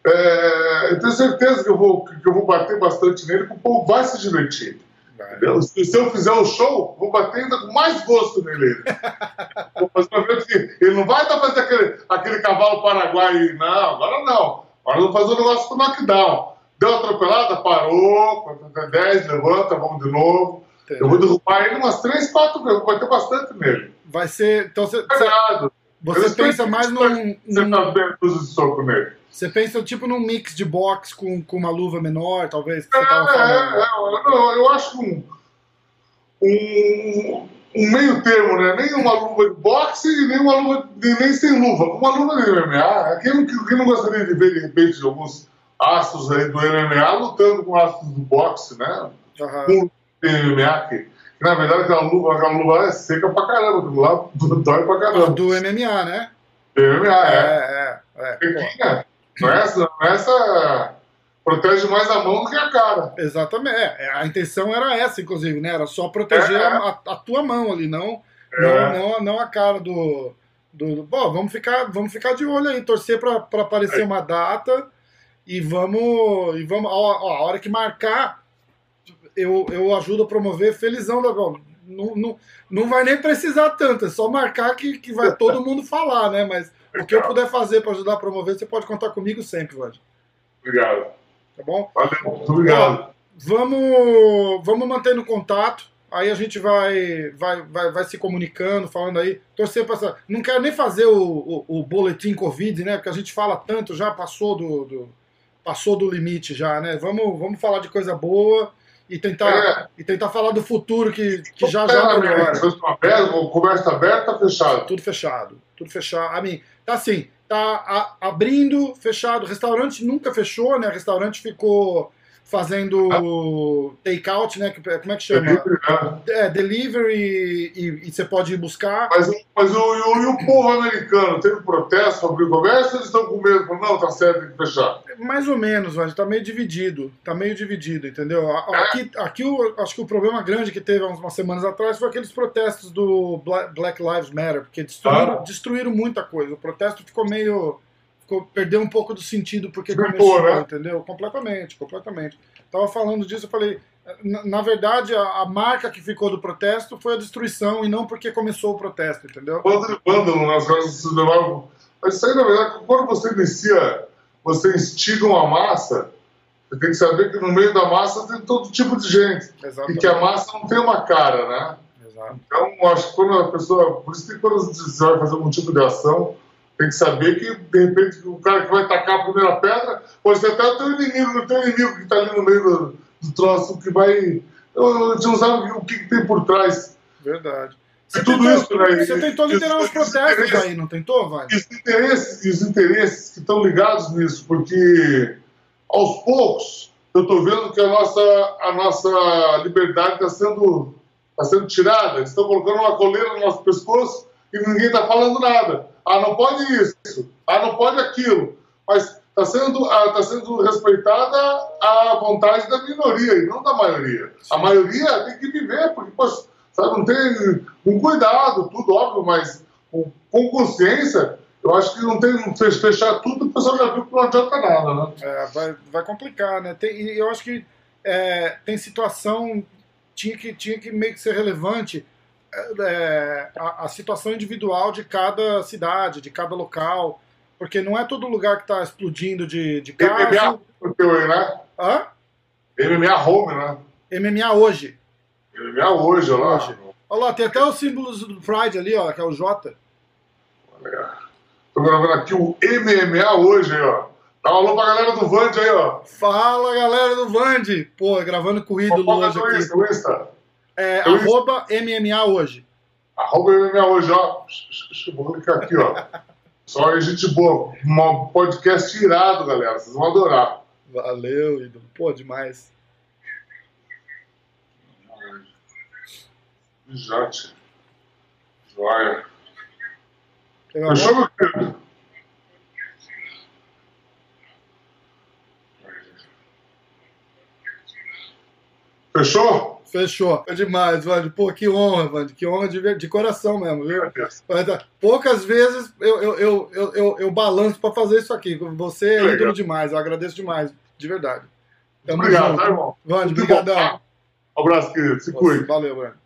Speaker 2: é, eu tenho certeza que eu, vou, que eu vou bater bastante nele, que o povo vai se divertir. Entendeu? Se eu fizer o show, vou bater ainda com mais gosto nele. [laughs] vou fazer um evento que ele não vai estar fazendo aquele, aquele cavalo paraguai, não, agora não. Agora eu vou fazer um negócio com knockdown. Deu uma atropelada, parou, conta até 10, levanta, vamos de novo. Eu vou derrubar ele umas 3, 4 vezes, vou bater bastante nele.
Speaker 1: Vai ser. Então você, você. Você pensa mais num.
Speaker 2: Você tá vendo de soco nele.
Speaker 1: você pensa tipo num mix de boxe com, com uma luva menor, talvez, que
Speaker 2: É, é,
Speaker 1: falando.
Speaker 2: é, eu, eu acho um, um, um meio termo, né? Nem uma luva de boxe e nem uma luva de- nem sem luva. Uma luva de MMA. Quem, não- quem não gostaria de ver, de repente, alguns astros aí do MMA lutando com astros do boxe, né? Com o MMA, que, na verdade aquela luva, aquela luva é seca pra caramba, lá dói pra
Speaker 1: Ah,
Speaker 2: caramba.
Speaker 1: Do MMA, né?
Speaker 2: MMA, é.
Speaker 1: É, é, é. Pô,
Speaker 2: Sequinha. Não é essa, não é essa. Protege mais a mão do que a cara.
Speaker 1: Exatamente. É, a intenção era essa, inclusive, né? Era só proteger
Speaker 2: É.
Speaker 1: a, a tua mão ali, não,
Speaker 2: É.
Speaker 1: não, não, não a cara do, Do, do- bom, vamos ficar, vamos ficar de olho aí, torcer para aparecer uma data e vamos. E vamos ó, ó, a hora que marcar, eu, eu ajudo a promover felizão da Gol. Não, não, não vai nem precisar tanto, é só marcar que, que vai [laughs] todo mundo falar, né? Mas o que eu puder fazer para ajudar a promover, você pode contar comigo sempre, Vlad.
Speaker 2: Obrigado.
Speaker 1: Tá bom?
Speaker 2: Valeu, obrigado.
Speaker 1: Vamos, vamos mantendo contato. Aí a gente vai, vai, vai, vai se comunicando, falando aí. Torcer para essa. Não quero nem fazer o, o, o boletim Covid, né? Porque a gente fala tanto, já passou do, do- passou do limite já, né? Vamos, vamos falar de coisa boa e tentar, e tentar falar do futuro que, que já já
Speaker 2: Pera,
Speaker 1: melhora.
Speaker 2: abertos? Conversa aberta ou fechada?
Speaker 1: Tudo fechado. Tudo fechado. A mim, tá assim, tá a- abrindo, fechado. Restaurante nunca fechou, né? Restaurante ficou fazendo take-out, né? Que- Como é que chama?
Speaker 2: Delivery, né?
Speaker 1: É, delivery e, e você pode ir buscar.
Speaker 2: Mas, mas o, o- e o povo americano teve protesto abrir o comércio ou eles estão com medo? Não, tá certo, tem que fechar.
Speaker 1: Mais ou menos, mas tá meio dividido. Tá meio dividido, entendeu? A- a- Aqui, aqui eu acho que o problema grande que teve há umas semanas atrás foi aqueles protestos do Bla- Black Lives Matter, porque destruíram,
Speaker 2: Ah.
Speaker 1: destruíram muita coisa. O protesto ficou meio. Perdeu um pouco do sentido porque começou,
Speaker 2: né?
Speaker 1: entendeu? Completamente, completamente. Tava falando disso, eu falei. Na, na verdade, a, a marca que ficou do protesto foi a destruição e não porque começou o protesto, entendeu?
Speaker 2: Bando de vândalo nas casas se levavam. Mas isso aí, na verdade, quando você inicia, você instiga uma massa, você tem que saber que no meio da massa tem todo tipo de gente. E
Speaker 1: Exatamente.
Speaker 2: que a massa não tem uma cara, né?
Speaker 1: Exato.
Speaker 2: Então, acho que quando a pessoa. Por isso que quando você vai fazer algum tipo de ação, tem que saber que, de repente, o cara que vai tacar a primeira pedra pode ser até o teu inimigo, o teu inimigo que está ali no meio do, do troço, que vai. A gente não sabe o que, que tem por trás.
Speaker 1: Verdade.
Speaker 2: E tudo isso, né?
Speaker 1: Você tentou liderar uns protestos aí, não tentou, Vai?
Speaker 2: E os interesses, os interesses que estão ligados nisso, porque aos poucos eu estou vendo que a nossa, a nossa liberdade está sendo, tá sendo tirada. Eles estão colocando uma coleira no nosso pescoço e ninguém está falando nada. Ah, não pode isso. Ah, não pode aquilo. Mas está sendo, ah, tá sendo respeitada a vontade da minoria e não da maioria. A maioria tem que viver, porque, poxa, sabe, não tem com cuidado, tudo óbvio, mas com, com consciência, eu acho que não tem fechar tudo, o pessoal já viu que não adianta nada, né?
Speaker 1: É, vai, vai complicar, né? Tem, e eu acho que é, tem situação, tinha que, tinha que meio que ser relevante é, a, a situação individual de cada cidade, de cada local, porque não é todo lugar que está explodindo de, de
Speaker 2: MMA
Speaker 1: caso.
Speaker 2: aí, né?
Speaker 1: Hã?
Speaker 2: MMA home, né?
Speaker 1: MMA hoje.
Speaker 2: MMA hoje, olha lá.
Speaker 1: Hoje. Olha lá, tem até os símbolos do Pride ali, ó, que é o J.
Speaker 2: Tô gravando aqui o MMA hoje ó. Dá um alô pra galera do Vand aí, ó.
Speaker 1: Fala, galera do Vande! Pô, gravando com o ídolo hoje aqui. É,
Speaker 2: Eu-
Speaker 1: arroba MMA hoje.
Speaker 2: Arroba MMA hoje, ó. Vou clicar aqui, ó. Só aí, gente boa. Um podcast irado, galera. Vocês vão adorar.
Speaker 1: Valeu, ídolo. Pô, demais.
Speaker 2: Jante. Joia. Fechou, meu querido? Fechou?
Speaker 1: Fechou. Foi demais, Vande. Pô, que honra, Vande. Que honra de, de coração mesmo, viu? Mas, tá, Poucas vezes eu, eu, eu, eu, eu, balanço pra fazer isso aqui. Você é ídolo demais. Eu agradeço demais. De verdade. Tamo
Speaker 2: Obrigado,
Speaker 1: junto.
Speaker 2: tá, irmão?
Speaker 1: Brigadão.
Speaker 2: tá? Um abraço, querido. Se cuide.
Speaker 1: Valeu, Vande.